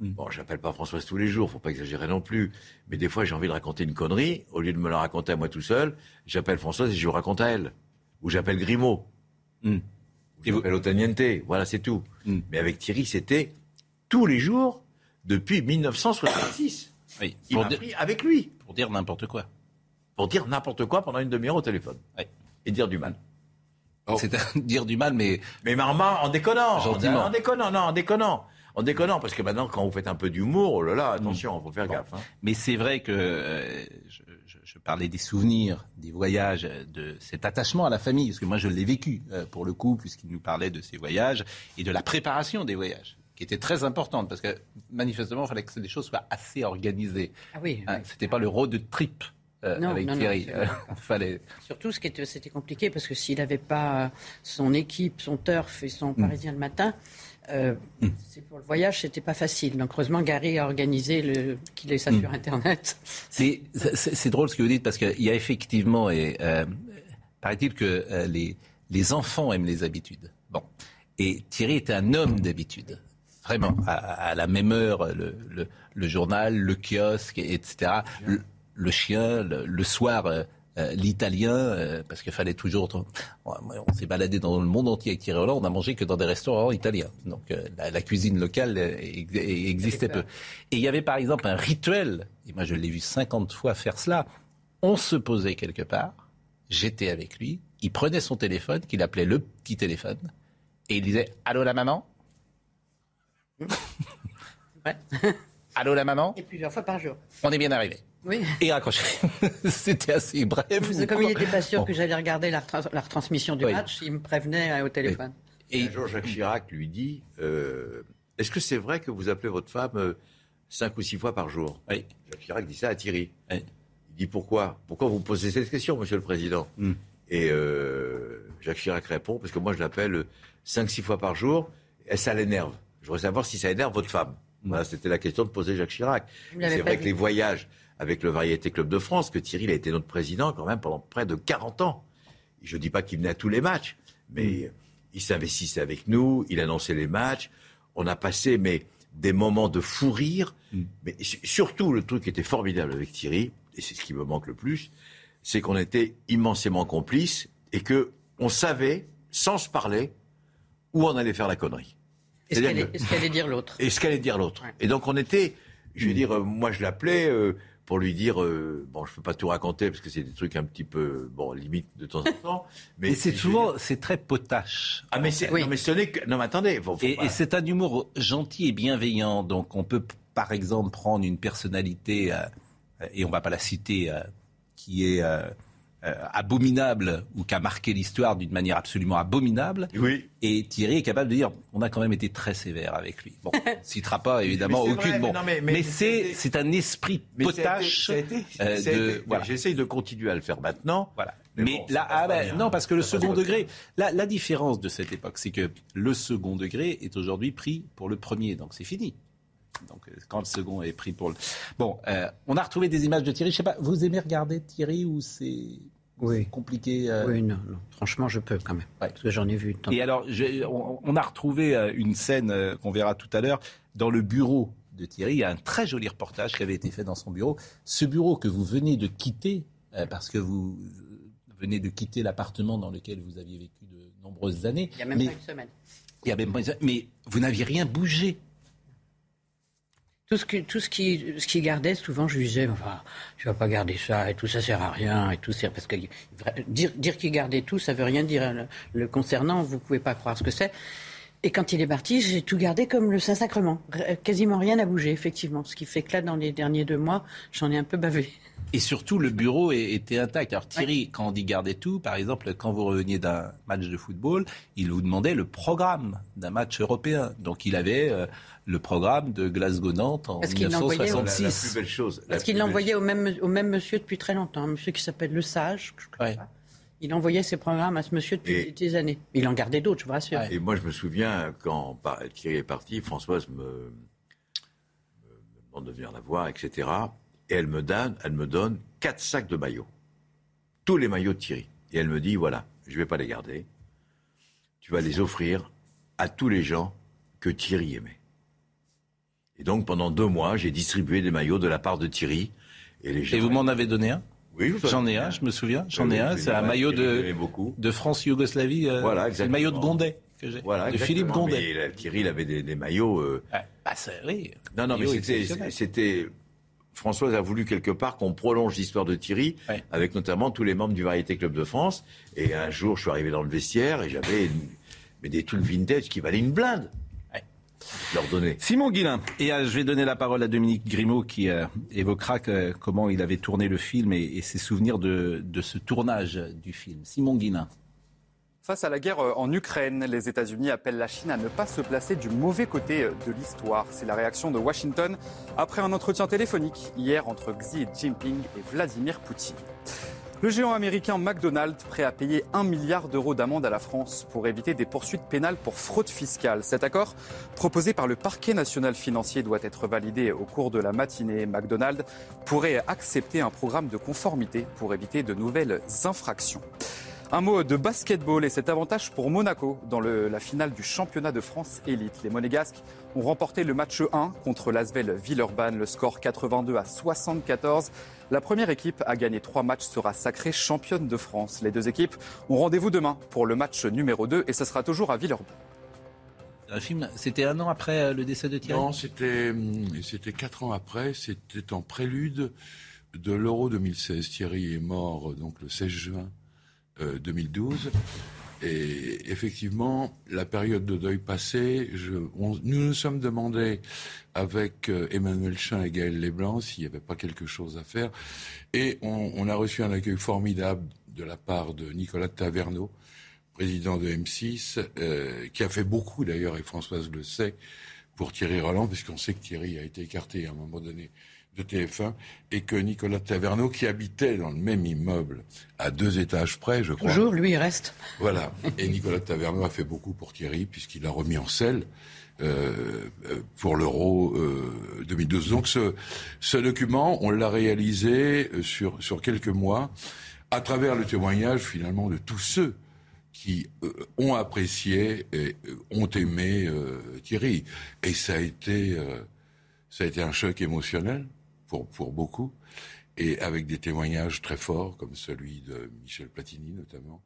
Bon, j'appelle pas Françoise tous les jours, faut pas exagérer non plus. Mais des fois, j'ai envie de raconter une connerie. Au lieu de me la raconter à moi tout seul, j'appelle Françoise et je lui raconte à elle. Ou j'appelle Grimaud. Ou j'appelle Otaniente. Voilà, c'est tout. Mais avec Thierry, c'était tous les jours depuis 1966. Oui. Il m'a pris avec lui. Pour dire n'importe quoi. Pour dire n'importe quoi pendant une demi-heure au téléphone. Et dire du mal. C'est dire du mal, mais. Mais Marmont, en déconnant. Gentiment. En déconnant, non, en déconnant. En déconnant, parce que maintenant, quand vous faites un peu d'humour, oh là là, Mm. attention, faut faire gaffe. hein. Mais c'est vrai que euh, je, je- je parlais des souvenirs, des voyages, de cet attachement à la famille, parce que moi je l'ai vécu euh, pour le coup, puisqu'il nous parlait de ces voyages et de la préparation des voyages, qui était très importante, parce que manifestement, il fallait que les choses soient assez organisées. Ah oui, Hein, C'était pas le road trip euh, Non, avec non, Thierry. fallait. Surtout, ce qui était, c'était compliqué parce que s'il n'avait pas son équipe, son turf et son Parisien le matin, euh, c'est pour le voyage, c'était pas facile. Donc, heureusement, Gary a organisé le, qu'il ait ça sur Internet. C'est, c'est, c'est drôle ce que vous dites parce qu'il y a effectivement, et euh, paraît-il que euh, les, les enfants aiment les habitudes. Bon, et Thierry était un homme d'habitude. Vraiment, à, à la même heure, le, le, le journal, le kiosque, etc. Le, le chien, le, soir, euh, euh, l'italien, euh, parce qu'il fallait toujours. On, on s'est baladé dans le monde entier avec Thierry Roland, on n'a mangé que dans des restaurants italiens. Donc euh, la, la cuisine locale ex- existait peu. Et il y avait par exemple un rituel, et moi je l'ai vu 50 fois faire cela. On se posait quelque part, j'étais avec lui, il prenait son téléphone, qu'il appelait le petit téléphone, et il disait Allô la maman? Ouais. Allô la maman? Et plusieurs fois par jour. On est bien arrivé. Oui. Et raccroché. C'était assez bref. Comme il n'était pas sûr Bon. que j'allais regarder la, retrans- la retransmission du Oui. match, il me prévenait euh, au téléphone. Et un jour, Jacques Chirac lui dit euh, Est-ce que c'est vrai que vous appelez votre femme euh, cinq ou six fois par jour? Jacques Chirac dit ça à Thierry. Il dit Pourquoi? Pourquoi vous posez cette question, monsieur le Président? Et euh, Jacques Chirac répond Parce que moi, je l'appelle cinq, six fois par jour, et ça l'énerve. Je voudrais savoir si ça énerve votre femme. Voilà, c'était la question de poser Jacques Chirac. C'est vrai dit. que les voyages avec le Variété Club de France, que Thierry il a été notre président quand même pendant près de 40 ans. Je ne dis pas qu'il venait à tous les matchs, mais il s'investissait avec nous, il annonçait les matchs. On a passé mais, des moments de fou rire. Mais su- surtout, le truc qui était formidable avec Thierry, et c'est ce qui me manque le plus, c'est qu'on était immensément complices et que on savait, sans se parler, où on allait faire la connerie. Et ce C'est-à-dire qu'allait que- dire l'autre? et ce qu'allait dire l'autre? Et donc on était, je veux dire, euh, moi je l'appelais euh, pour lui dire, euh, bon, je peux pas tout raconter parce que c'est des trucs un petit peu, bon, limite de temps en temps. Mais c'est souvent, dire- c'est très potache. Ah mais c'est, non mais ce n'est que, non mais attendez, faut- faut Et, pas- et c'est un humour gentil et bienveillant. Donc on peut, par exemple, prendre une personnalité, euh, et on va pas la citer, euh, qui est euh, abominable ou qui a marqué l'histoire d'une manière absolument abominable. Oui. Et Thierry est capable de dire, on a quand même été très sévère avec lui. Bon, on ne citera pas évidemment aucune. vrai, bon. non, mais- mais mais c'est c'est un esprit potache. euh, voilà. J'essaye de continuer à le faire maintenant. Voilà. Mais Mais, bon, ça là, ah ben, non, parce que le Ça second degré, la, la différence de cette époque, c'est que le second degré est aujourd'hui pris pour le premier, donc c'est fini. Donc euh, quand le second est pris pour le... Bon, euh, on a retrouvé des images de Thierry. Je sais pas, vous aimez regarder Thierry ou c'est Oui. compliqué euh Oui, non, non. Franchement, je peux quand même. Parce que j'en ai vu. tant- Et alors, je- on, on a retrouvé une scène qu'on verra tout à l'heure dans le bureau de Thierry. Il y a un très joli reportage qui avait été fait dans son bureau. Ce bureau que vous venez de quitter euh, parce que vous venez de quitter l'appartement dans lequel vous aviez vécu de nombreuses années. Il n'y a même pas une semaine. Il y a même pas une semaine. Mais vous n'aviez rien bougé. Tout ce, qui, tout ce qui, ce qui gardait, souvent, je lui disais, enfin, tu vas pas garder ça, et tout ça sert à rien, et tout parce que dire, dire qu'il gardait tout, ça veut rien dire le, le concernant. Vous pouvez pas croire ce que c'est. Et quand il est parti, j'ai tout gardé comme le Saint-Sacrement. Quasiment rien n'a bougé, effectivement. Ce qui fait que là, dans les derniers deux mois, j'en ai un peu bavé. Et surtout, le bureau était intact. Alors Thierry, quand on dit garder tout, par exemple, quand vous reveniez d'un match de football, il vous demandait le programme d'un match européen. Donc il avait euh, le programme de Glasgow-Nantes en 1966. La, la, plus belle chose. Parce qu'il l'envoyait au même, au même monsieur depuis très longtemps, un monsieur qui s'appelle Le Sage. Il envoyait ses programmes à ce monsieur depuis des années. Il en gardait d'autres, je vous rassure. Et moi, je me souviens, quand Thierry est parti, Françoise me, me demande de venir la voir, etc et elle me donne, elle me donne quatre sacs de maillots. Tous les maillots de Thierry. Et elle me dit, voilà, je ne vais pas les garder. Tu vas les offrir à tous les gens que Thierry aimait. Et donc, pendant deux mois, j'ai distribué des maillots de la part de Thierry. Et, les gens et vous m'en avez donné un? Oui, j'en ai un, je me souviens. J'en ai un. C'est un maillot de, de France-Yougoslavie. Euh, voilà, le maillot de Gondet que. Voilà, de Philippe Gondet. Mais Thierry, il avait des, maillots. Euh... Ah, bah, oui. Non, non, mais c'était Françoise a voulu quelque part qu'on prolonge l'histoire de Thierry, avec notamment tous les membres du Variété Club de France. Et un jour, je suis arrivé dans le vestiaire et j'avais des trucs vintage qui valaient une blinde. Simon Guillain. Et euh, je vais donner la parole à Dominique Grimaud qui euh, évoquera comment il avait tourné le film et, ses souvenirs de, de, ce tournage du film. Simon Guillain. Face à la guerre euh, en Ukraine, les États-Unis appellent la Chine à ne pas se placer du mauvais côté euh, de l'histoire. C'est la réaction de Washington après un entretien téléphonique hier entre Xi Jinping et Vladimir Poutine. Le géant américain McDonald's prêt à payer un milliard d'euros d'amende à la France pour éviter des poursuites pénales pour fraude fiscale. Cet accord, proposé par le parquet national financier, doit être validé au cours de la matinée. McDonald's pourrait accepter un programme de conformité pour éviter de nouvelles infractions. Un mot de basketball et cet avantage pour Monaco dans la finale du championnat de France élite. Les Monégasques ont remporté le match 1 contre l'Asvel Villeurbanne, le score 82 à 74. La première équipe a gagné trois matchs sera sacrée championne de France. Les deux équipes ont rendez-vous demain pour le match numéro 2 et ce sera toujours à Villeurbanne. Un film, c'était un an après euh, le décès de Thierry? Non, c'était, hum, c'était quatre ans après. C'était en prélude de l'Euro 2016. Thierry est mort donc le 16 juin 2012. Euh, Et effectivement, la période de deuil passée, nous nous sommes demandé avec euh, Emmanuel Chin et Gaël Leblanc s'il n'y avait pas quelque chose à faire. Et on, on, a reçu un accueil formidable de la part de Nicolas Taverneau, président de M6, euh, qui a fait beaucoup d'ailleurs, et Françoise le sait, pour Thierry Roland, puisqu'on sait que Thierry a été écarté à un moment donné de TF1 et que Nicolas Taverneau, qui habitait dans le même immeuble à deux étages près, je crois. Toujours, lui, il reste. Voilà. Et Nicolas Taverneau a fait beaucoup pour Thierry, puisqu'il a remis en selle. Euh, pour l'Euro euh, 2012. Donc ce, ce document, on l'a réalisé euh, sur, sur quelques mois, à travers le témoignage finalement de tous ceux qui euh, ont apprécié et euh, ont aimé euh, Thierry. Et ça a été, ça a été un choc émotionnel pour, beaucoup, et avec des témoignages très forts, comme celui de Michel Platini notamment,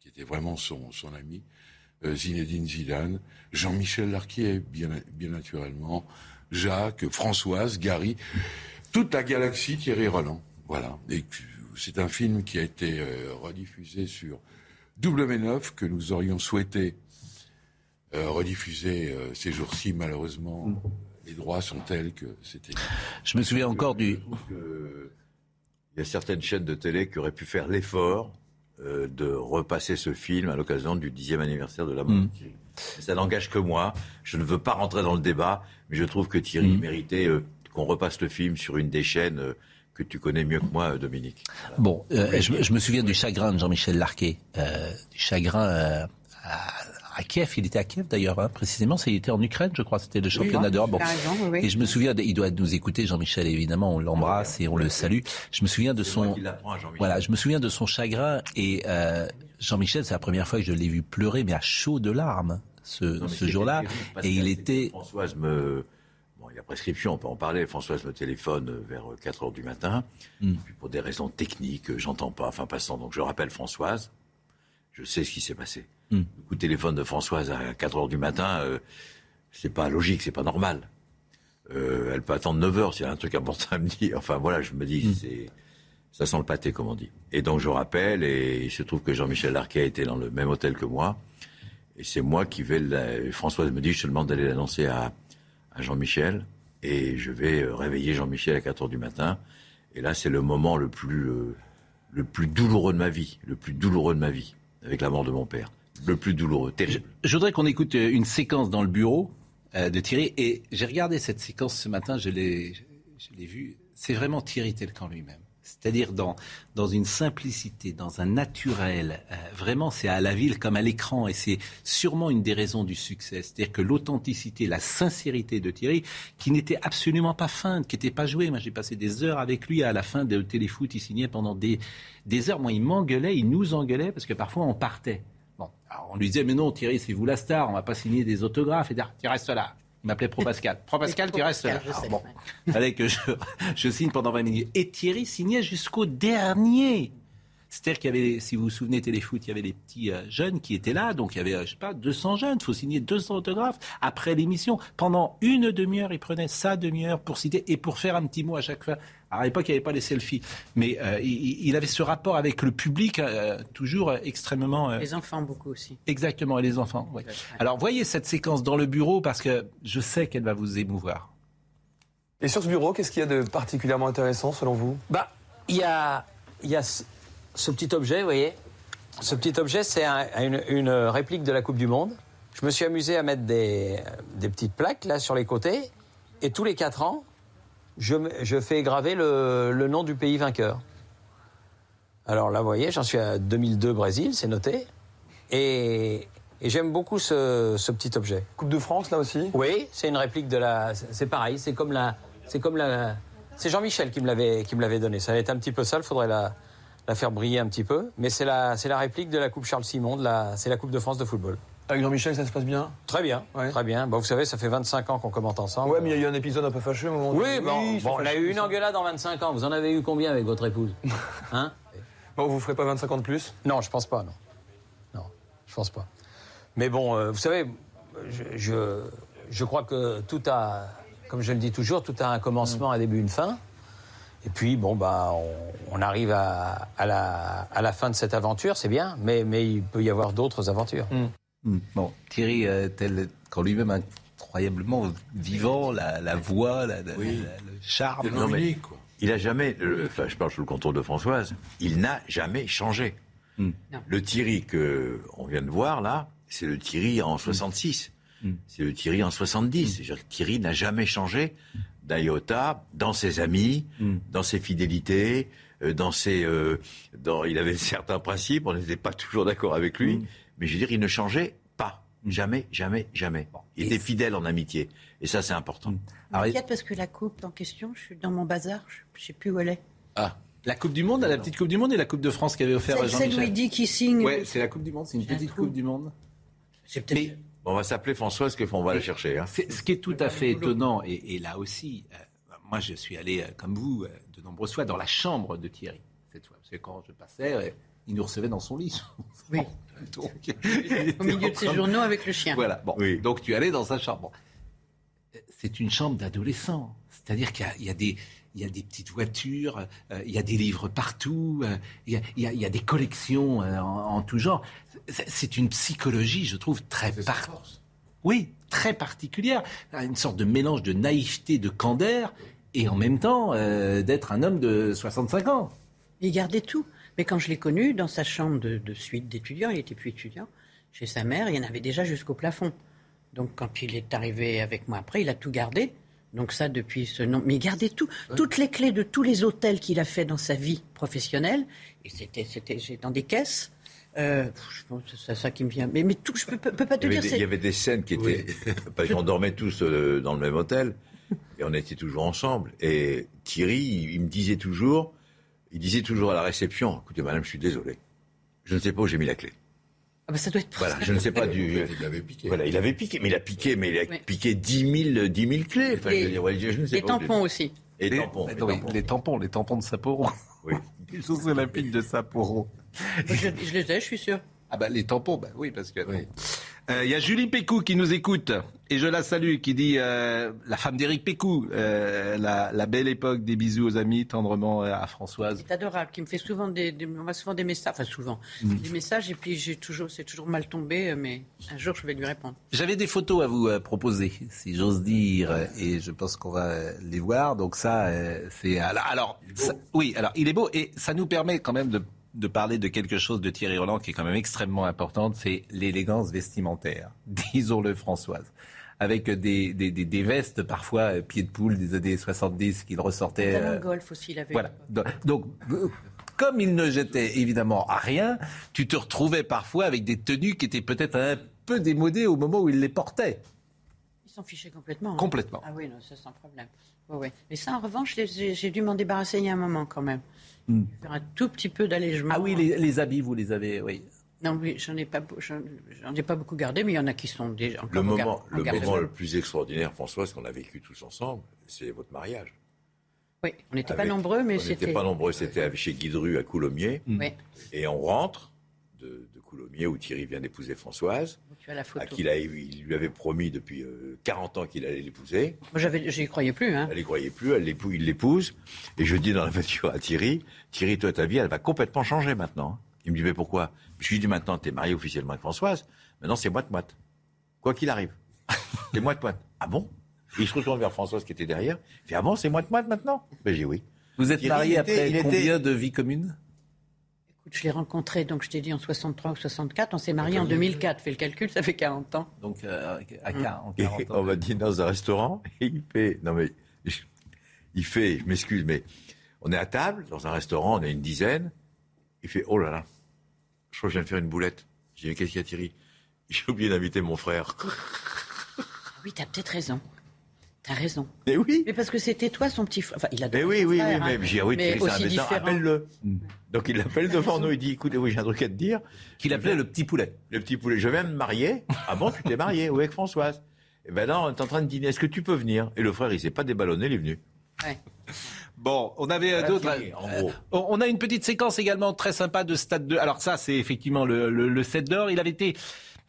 qui était vraiment son, son ami, euh, Zinedine Zidane, Jean-Michel Larquier, bien, bien naturellement, Jacques, Françoise, Gary, toute la galaxie Thierry Roland. Voilà. C'est un film qui a été euh, rediffusé sur W9 que nous aurions souhaité euh, rediffuser ces jours-ci, malheureusement. Les droits sont tels que c'était. Je me souviens encore du. Il y a certaines chaînes de télé qui auraient pu faire l'effort euh, de repasser ce film à l'occasion du dixième anniversaire de la mort mm. Thierry. Ça n'engage que moi. Je ne veux pas rentrer dans le débat, mais je trouve que Thierry mm. méritait euh, qu'on repasse le film sur une des chaînes. Euh, que tu connais mieux que moi, Dominique. Bon, euh, je, je, me souviens du chagrin de Jean-Michel Larquet, euh, du chagrin à, à Kiev. Il était à Kiev d'ailleurs, hein, précisément. Il était en Ukraine, je crois. C'était le championnat d'Europe. Bon. Oui. Et je me souviens, il doit nous écouter, Jean-Michel. Évidemment, on l'embrasse et on le salue. Je me souviens de son, voilà, je me souviens de son chagrin. Et euh, Jean-Michel, c'est la première fois que je l'ai vu pleurer, mais à chaud de larmes ce, ce jour-là. Et il était. Françoise me Bon, il y a prescription, on peut en parler. Françoise me téléphone euh, vers 4 heures du matin. Hmm. Puis pour des raisons techniques, euh, j'entends pas. Enfin, passant. Donc je rappelle Françoise. Je sais ce qui s'est passé. Hmm. Le coup de téléphone de Françoise à 4 heures du matin, euh, c'est pas logique, c'est pas normal. Euh, elle peut attendre 9 heures s'il y a un truc important à me dire. Enfin voilà, je me dis, c'est ça sent le pâté, comme on dit. Et donc je rappelle, et il se trouve que Jean-Michel Larquet était dans le même hôtel que moi. Et c'est moi qui vais. la- Françoise me dit, je te demande d'aller l'annoncer à, à Jean-Michel. Et je vais euh, réveiller Jean-Michel à 4 heures du matin. Et là, c'est le moment le plus, euh, le plus douloureux de ma vie. Le plus douloureux de ma vie. Avec la mort de mon père. Le plus douloureux, terrible. Je voudrais qu'on écoute euh, une séquence dans le bureau euh, de Thierry. Et j'ai regardé cette séquence ce matin, je l'ai, vue. C'est vraiment Thierry Telcan lui-même. C'est-à-dire dans, dans une simplicité, dans un naturel. Euh, vraiment, c'est à la ville comme à l'écran. Et c'est sûrement une des raisons du succès. C'est-à-dire que l'authenticité, la sincérité de Thierry, qui n'était absolument pas feinte, qui n'était pas jouée. Moi, j'ai passé des heures avec lui à la fin de Téléfoot. Il signait pendant des, des heures. Moi, il m'engueulait, il nous engueulait parce que parfois on partait. Bon, alors on lui disait, mais non, Thierry, c'est vous la star, on va pas signer des autographes. Et dire, tu restes là. Il m'appelait Pro Pascal. Pro Pascal, tu restes là. Alors, bon, fallait que je, je signe pendant 20 minutes. Et Thierry signait jusqu'au dernier. C'est-à-dire qu'il y avait, si vous vous souvenez, Téléfoot, il y avait les petits euh, jeunes qui étaient là. Donc il y avait, euh, je sais pas, 200 jeunes. Il faut signer 200 autographes. Après l'émission, pendant une demi-heure, il prenait sa demi-heure pour citer et pour faire un petit mot à chaque fois. Alors, à l'époque, il n'y avait pas les selfies. Mais euh, il, il avait ce rapport avec le public euh, toujours euh, extrêmement... euh, Les enfants, beaucoup aussi. Exactement, et les enfants. oui. Alors, voyez cette séquence dans le bureau parce que je sais qu'elle va vous émouvoir. Et sur ce bureau, qu'est-ce qu'il y a de particulièrement intéressant selon vous? Bah, il y a, il y a ce, ce petit objet, vous voyez. Ce petit objet, c'est un- une, une réplique de la Coupe du Monde. Je me suis amusé à mettre des, des petites plaques là sur les côtés. Et tous les quatre ans, je, fais graver le, le nom du pays vainqueur. Alors là, vous voyez, j'en suis à 2002 Brésil, c'est noté. Et, et j'aime beaucoup ce, ce petit objet. Coupe de France, là aussi? Oui, c'est une réplique de la. c'est- C'est pareil, c'est comme la. C'est comme la. C'est Jean-Michel qui me l'avait qui me l'avait donné. Ça va être un petit peu sale, faudrait la, la faire briller un petit peu. Mais c'est la c'est la réplique de la Coupe Charles Simon, de la c'est la Coupe de France de football. Avec Jean-Michel, ça se passe bien? Très bien, très bien. Bon, vous savez, ça fait 25 ans qu'on commente ensemble. Ouais, mais il y a eu un épisode un peu fâcheux au moment où- Oui, bon, sont bon, on a eu une engueulade en 25 ans. Vous en avez eu combien avec votre épouse? Hein? Bon, vous ferez pas 25 ans de plus? Non, je pense pas, non. Non, je pense pas. Mais bon, euh, vous savez, je, je, je crois que tout a, comme je le dis toujours, tout a un commencement, un début, une fin. Et puis, bon, bah, on, on arrive à, à la, à la fin de cette aventure, c'est bien, mais, mais il peut y avoir d'autres aventures. Hmm. Bon, Thierry, euh, tel quand lui-même incroyablement vivant, la, la voix, la- la- la- le charme. Non, mais Il a jamais, euh, enfin, je parle sous le contrôle de Françoise, il n'a jamais changé. Le Thierry que on vient de voir là, c'est le Thierry en 66. C'est le Thierry en 70. C'est-à-dire que Thierry n'a jamais changé d'un iota dans ses amis, dans ses fidélités, euh, dans ses, euh, dans, il avait certains principes. On n'était pas toujours d'accord avec lui, mais je veux dire, il ne changeait pas. Jamais, jamais, jamais. Il était fidèle en amitié. Et ça, c'est important. Je m'inquiète parce que la coupe en question, je suis dans mon bazar, je ne sais plus où elle est. Ah, la Coupe du Monde, la petite Coupe du Monde et la Coupe de France qu'avait offert C'est Jean-Michel. celle où il dit qu'il signe. Ouais, c'est la Coupe du Monde, c'est une petite Coupe du Monde. Mais Bon, on va s'appeler Françoise, que on va la chercher. Hein. c'est- ce qui est tout à fait étonnant, et, et là aussi, euh, moi je suis allé, euh, comme vous, euh, de nombreuses fois dans la chambre de Thierry, cette fois. Parce que quand je passais, euh, il nous recevait dans son lit. Oui. Donc, Au milieu de ses journaux avec le chien. Voilà, bon. Donc tu allais dans sa chambre. C'est une chambre d'adolescent. C'est-à-dire qu'il y a- il y, a des- il y a des petites voitures, euh, il y a des livres partout, euh, il, y a, il y a- il y a des collections euh, en, en tout genre. C'est- une psychologie, je trouve, très par... Oui, très particulière. Une sorte de mélange de naïveté, de candeur, et en même temps euh, d'être un homme de 65 ans. Il gardait tout. Mais quand je l'ai connu, dans sa chambre de, de suite d'étudiant, il était plus étudiant, chez sa mère, il y en avait déjà jusqu'au plafond. Donc quand il est arrivé avec moi après, il a tout gardé. Donc ça, depuis ce nom. Mais il gardait tout. Toutes les clés de tous les hôtels qu'il a fait dans sa vie professionnelle. Et c'était, dans des caisses. Euh, je pense que c'est ça qui me vient. Mais, mais tout, je peux, peux- peux pas te Il dire. des, c'est- il y avait des scènes qui étaient. Parce qu'on dormait tous euh, dans le même hôtel et on était toujours ensemble. Et Thierry, il, il me disait toujours, il disait toujours à la réception, écoutez madame, je suis désolé, je ne sais pas où j'ai mis la clé. Ah bah ça doit être pour Voilà, ça. je ne sais pas du. Il l'avait piqué. Voilà, il avait piqué, mais il a piqué, mais il a Oui. piqué 10 000, 10 000 clés. Enfin, je veux Les- dire, ouais, je ne sais Les pas. tampons aussi. Et Les- tampons. et oui, tampons. les tampons, les tampons de Sapporo. Oui. Les Jeux Olympiques de Sapporo. Je, je les ai, je suis sûr. Ah bah les tampons, bah oui, parce que... Euh, Il y a Julie Pécou qui nous écoute, et je la salue, qui dit, euh, la femme d'Éric Pécou, euh, la, la belle époque des bisous aux amis, tendrement euh, à Françoise. C'est adorable, qui me fait souvent des, des, on m'a souvent des messages, enfin souvent, Mm. des messages, et puis j'ai toujours, c'est toujours mal tombé, mais un jour je vais lui répondre. J'avais des photos à vous euh, proposer, si j'ose dire, euh, et je pense qu'on va euh, les voir. Donc ça, euh, c'est alors, alors, ça- oui, alors il est beau et ça nous permet quand même de, de parler de quelque chose de Thierry Roland qui est quand même extrêmement importante, c'est l'élégance vestimentaire. Disons-le, Françoise. Avec des, des, des, des vestes parfois euh, pieds de poule des années 70 qu'il ressortait. Euh, golf aussi, il avait. voilà. Donc, donc, comme il ne jetait évidemment à rien, tu te retrouvais parfois avec des tenues qui étaient peut-être un peu démodées au moment où il les portait. Il s'en fichait complètement. hein. Complètement. Ah oui, non, ça sans problème. Ouais. Mais ça, en revanche, j'ai dû m'en débarrasser il y a un moment quand même. Hmm. Faire un tout petit peu d'allègement. Ah oui, les, les habits, vous les avez, oui. Non, oui, j'en ai pas, j'en ai pas beaucoup gardé, mais il y en a qui sont déjà encore Le en moment, garde- le, garde- moment le plus extraordinaire, François, ce qu'on a vécu tous ensemble, c'est votre mariage. Oui, on n'était pas nombreux, mais On c'était. n'était pas nombreux, c'était avec- chez Guy Dru à Coulommiers. Oui. Et on rentre de, de Coulommiers où Thierry vient d'épouser Françoise, Tu as la photo. à qui il, a- il lui avait promis depuis euh, 40 ans qu'il allait l'épouser. Moi, j'avais, j'y croyais plus, hein. Elle n'y croyait plus, elle l'épou- il l'épouse. Et je dis dans la voiture à Thierry, Thierry, toi, ta vie, elle va complètement changer maintenant. Il me dit, mais pourquoi? Je lui dis, maintenant, tu es marié officiellement avec Françoise. Maintenant, c'est moite-moite. Quoi qu'il arrive. c'est moite-moite. Ah bon? Et Il se retourne vers Françoise qui était derrière. Il fait, ah bon, c'est moite-moite maintenant? Ben, j'ai dit oui. Vous êtes Thierry, marié était- après il était- combien de vies communes? Écoute, je l'ai rencontré, donc je t'ai dit en 63 ou 64. On s'est mariés en 2004. Fais le calcul, ça fait 40 ans. Donc, euh, à Mm. 40, en Et 40 ans. on va dîner dans un restaurant et il fait, non mais, je- il fait, je m'excuse, mais on est à table dans un restaurant, on est une dizaine. Il fait, oh là là, je crois que je viens de faire une boulette. J'ai dit, mais qu'est-ce qu'il y a Thierry? J'ai oublié d'inviter mon frère. Ah Oui, t'as peut-être raison. T'as raison. Mais oui. Mais parce que c'était toi son petit frère. Enfin, il a Mais oui, oui, oui, hein, mais j'ai dit, oui, mais un aussi médecin, différents. appelle-le. Donc il l'appelle devant nous, il dit, écoutez, oui, j'ai un truc à te dire. Qu'il appelait le petit poulet. Le petit poulet, je viens de me marier. Ah bon, tu t'es marié, oui, avec Françoise? Et ben là, on est en train de dîner, est-ce que tu peux venir? Et le frère, il s'est pas déballonné, il est venu. Ouais. Bon, on avait euh, d'autres. Euh, on a une petite séquence également très sympa de Stade 2. Alors ça, c'est effectivement le, le, le 7 d'or. Il avait été,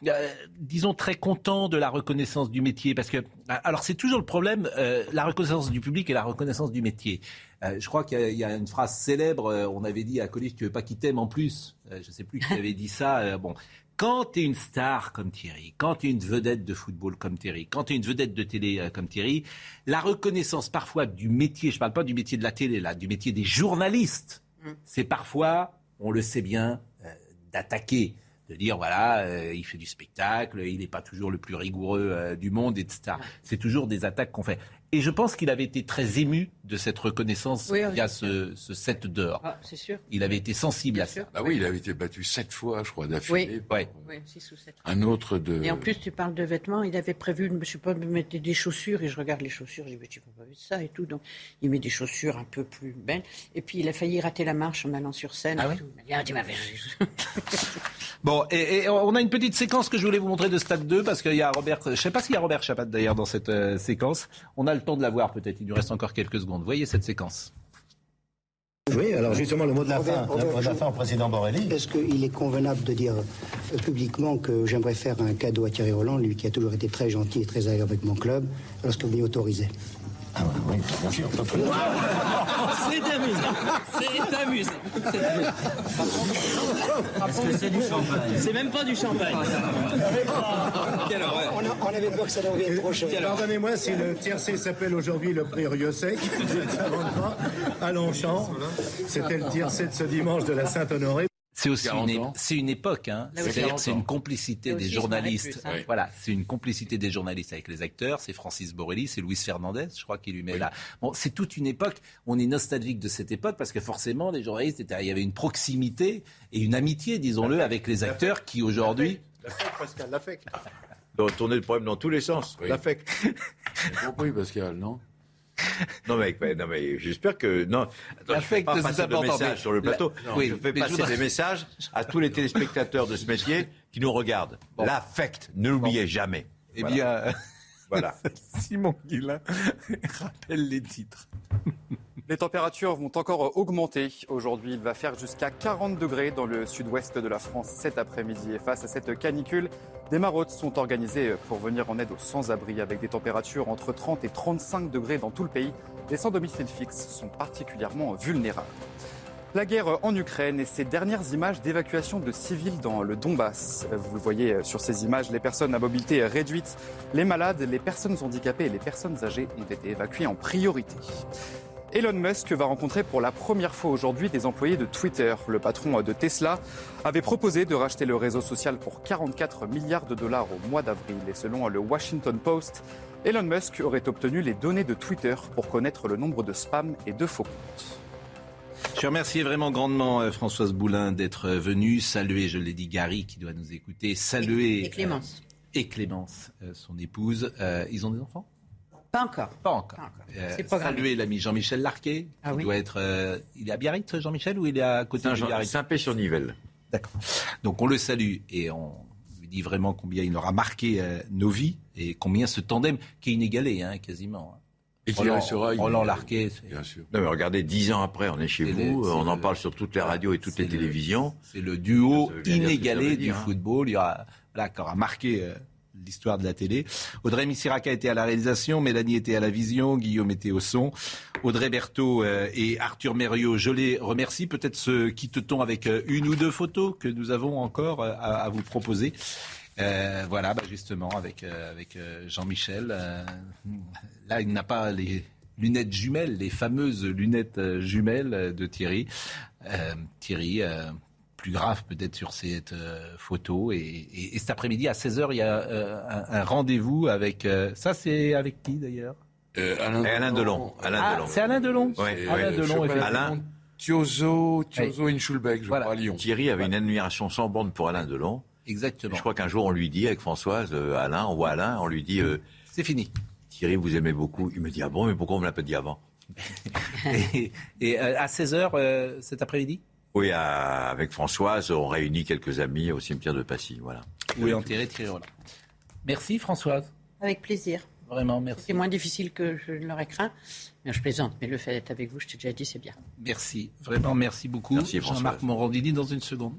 euh, disons, très content de la reconnaissance du métier parce que, alors c'est toujours le problème, euh, la reconnaissance du public et la reconnaissance du métier. Euh, je crois qu'il y, a- il y a une phrase célèbre. on avait dit à Coluche, tu veux pas qu'il t'aime en plus? Je sais plus qui avait dit ça. bon. Quand tu es une star comme Thierry, quand tu es une vedette de football comme Thierry, quand tu es une vedette de télé euh, comme Thierry, la reconnaissance parfois du métier, je parle pas du métier de la télé, là, du métier des journalistes, c'est parfois, on le sait bien, euh, d'attaquer, de dire voilà, euh, il fait du spectacle, il n'est pas toujours le plus rigoureux euh, du monde, etc. C'est toujours des attaques qu'on fait. Et je pense qu'il avait été très ému de cette reconnaissance Oui, oui. via ce, ce set d'or. Ah, c'est sûr. Il avait été sensible à ça. Bah oui, il avait été battu sept fois, je crois, d'affilée. Oui. par Oui, six ou sept. Un autre de. Et en plus, tu parles de vêtements. Il avait prévu, je sais pas, de mettre des chaussures. Et je regarde les chaussures. Je dis, mais tu peux pas mettre ça et tout. Donc, il met des chaussures un peu plus belles. Et puis, il a failli rater la marche en allant sur scène. Ah et oui tout. Il m'a dit, ah, Bon, et, et on a une petite séquence que je voulais vous montrer de Stade 2 parce qu'il y a Robert, je sais pas s'il y a Robert Chapat d'ailleurs dans cette euh, séquence. On a le temps de la voir peut-être. Il nous reste encore quelques secondes. Voyez cette séquence. Oui, alors justement, le mot de la fin, Robert, le mot de la je- fin au président Borrelli. Est-ce qu'il est convenable de dire euh, publiquement que j'aimerais faire un cadeau à Thierry Roland, lui qui a toujours été très gentil et très agréable avec mon club, lorsque vous m'y autorisez? Ah oui, bien sûr. C'est amusant. C'est amusant. Est-ce que c'est du champagne C'est même pas du champagne. Quelle horreur. on, a- on avait peur que ça devienne trop cher. Pardonnez-moi si le tiercé s'appelle aujourd'hui le prix Riosec, ça rentre pas, à Longchamp. C'était le tiercé de ce dimanche de la Sainte-Honorée. C'est aussi 40 une, c'est une époque. Hein. Là aussi, C'est-à-dire 40 c'est une complicité des journalistes. plus, hein. Voilà, c'est une complicité des journalistes avec les acteurs. C'est Francis Borrelli, c'est Luis Fernandez, je crois, qui lui met là. Bon, c'est toute une époque. On est nostalgique de cette époque parce que forcément, les journalistes, étaient- il y avait une proximité et une amitié, disons-le, avec les acteurs qui aujourd'hui. L'affect, Pascal, l'affect. Tourner le problème dans tous les sens. L'affect. J'ai compris, Pascal, non? Non mais, non mais j'espère que non. Attends, je fais pas passer de messages sur le plateau. oui, je fais passer des messages à tous les téléspectateurs de ce métier qui nous regardent. L'affect, ne l'oubliez jamais. Eh bien, voilà. Simon Guillain rappelle les titres. Les températures vont encore augmenter. Aujourd'hui, il va faire jusqu'à 40 degrés dans le sud-ouest de la France cet après-midi. Et face à cette canicule, des maraudes sont organisées pour venir en aide aux sans-abri avec des températures entre 30 et 35 degrés dans tout le pays. Les sans domicile fixe sont particulièrement vulnérables. La guerre en Ukraine et ces dernières images d'évacuation de civils dans le Donbass. Vous le voyez sur ces images, les personnes à mobilité réduite, les malades, les personnes handicapées et les personnes âgées ont été évacuées en priorité. Elon Musk va rencontrer pour la première fois aujourd'hui des employés de Twitter. Le patron de Tesla avait proposé de racheter le réseau social pour 44 milliards de dollars au mois d'avril. Et selon le Washington Post, Elon Musk aurait obtenu les données de Twitter pour connaître le nombre de spams et de faux comptes. Je remercie vraiment grandement euh, Françoise Boulin d'être venue, saluer, je l'ai dit, Gary qui doit nous écouter, saluer... Et Clémence. et Clémence, euh, son épouse. Euh, ils ont des enfants? Pas encore. Pas encore. Euh, saluer l'ami Jean-Michel Larquet. Ah oui. doit être, euh, il est à Biarritz, Jean-Michel, ou il est à côté de Saint-Jean- Biarritz Saint-Pé-sur-Nivelle. D'accord. Donc on le salue et on lui dit vraiment combien il aura marqué euh, nos vies et combien ce tandem qui est inégalé, hein, quasiment. Et qui Roland, inégalé. Roland Larquet, Bien sûr. Non, mais regardez, dix ans après, on est chez C'est vous, le- on en le- parle sur toutes les radios et toutes les le- télévisions. C'est le duo inégalé du hein. football. Il y aura, voilà, qui aura marqué euh, l'histoire de la télé. Audrey Missiraka était à la réalisation, Mélanie était à la vision, Guillaume était au son, Audrey Berthaud euh, et Arthur Mériot, je les remercie. Peut-être se quitte-t-on avec euh, une ou deux photos que nous avons encore euh, à, vous proposer. Voilà, bah, justement, avec, Jean-Michel. là, il n'a pas les lunettes jumelles, les fameuses lunettes jumelles de Thierry. Thierry, plus grave peut-être sur cette euh, photo. Et, et- et cet après-midi, à 16h, il y a euh, un, un rendez-vous avec... euh, ça, c'est avec qui d'ailleurs? Alain, Alain Delon. Alain Ah, Delon. c'est Alain Delon Ouais, Alain ouais, Delon. Alain. Thiozo, Thiozo Inchulbeck, je crois, à Lyon. Thierry avait une admiration sans borne pour Alain Delon. Exactement. Je crois qu'un jour, on lui dit, avec Françoise, euh, Alain, on voit Alain, on lui dit... c'est fini. Thierry, vous aimez beaucoup. Il me dit, ah bon, mais pourquoi on me l'a pas dit avant? Et, et, à 16h cet après-midi? Oui, à- avec Françoise, on réunit quelques amis au cimetière de Passy, voilà. Où est enterré Thierry Roland. Merci Françoise. Avec plaisir. Vraiment, merci. C'est moins difficile que je ne l'aurais craint. Mais je plaisante. Mais le fait d'être avec vous, je t'ai déjà dit, c'est bien. Merci. Vraiment, merci beaucoup. Merci, Françoise. Jean-Marc Morandini dans une seconde.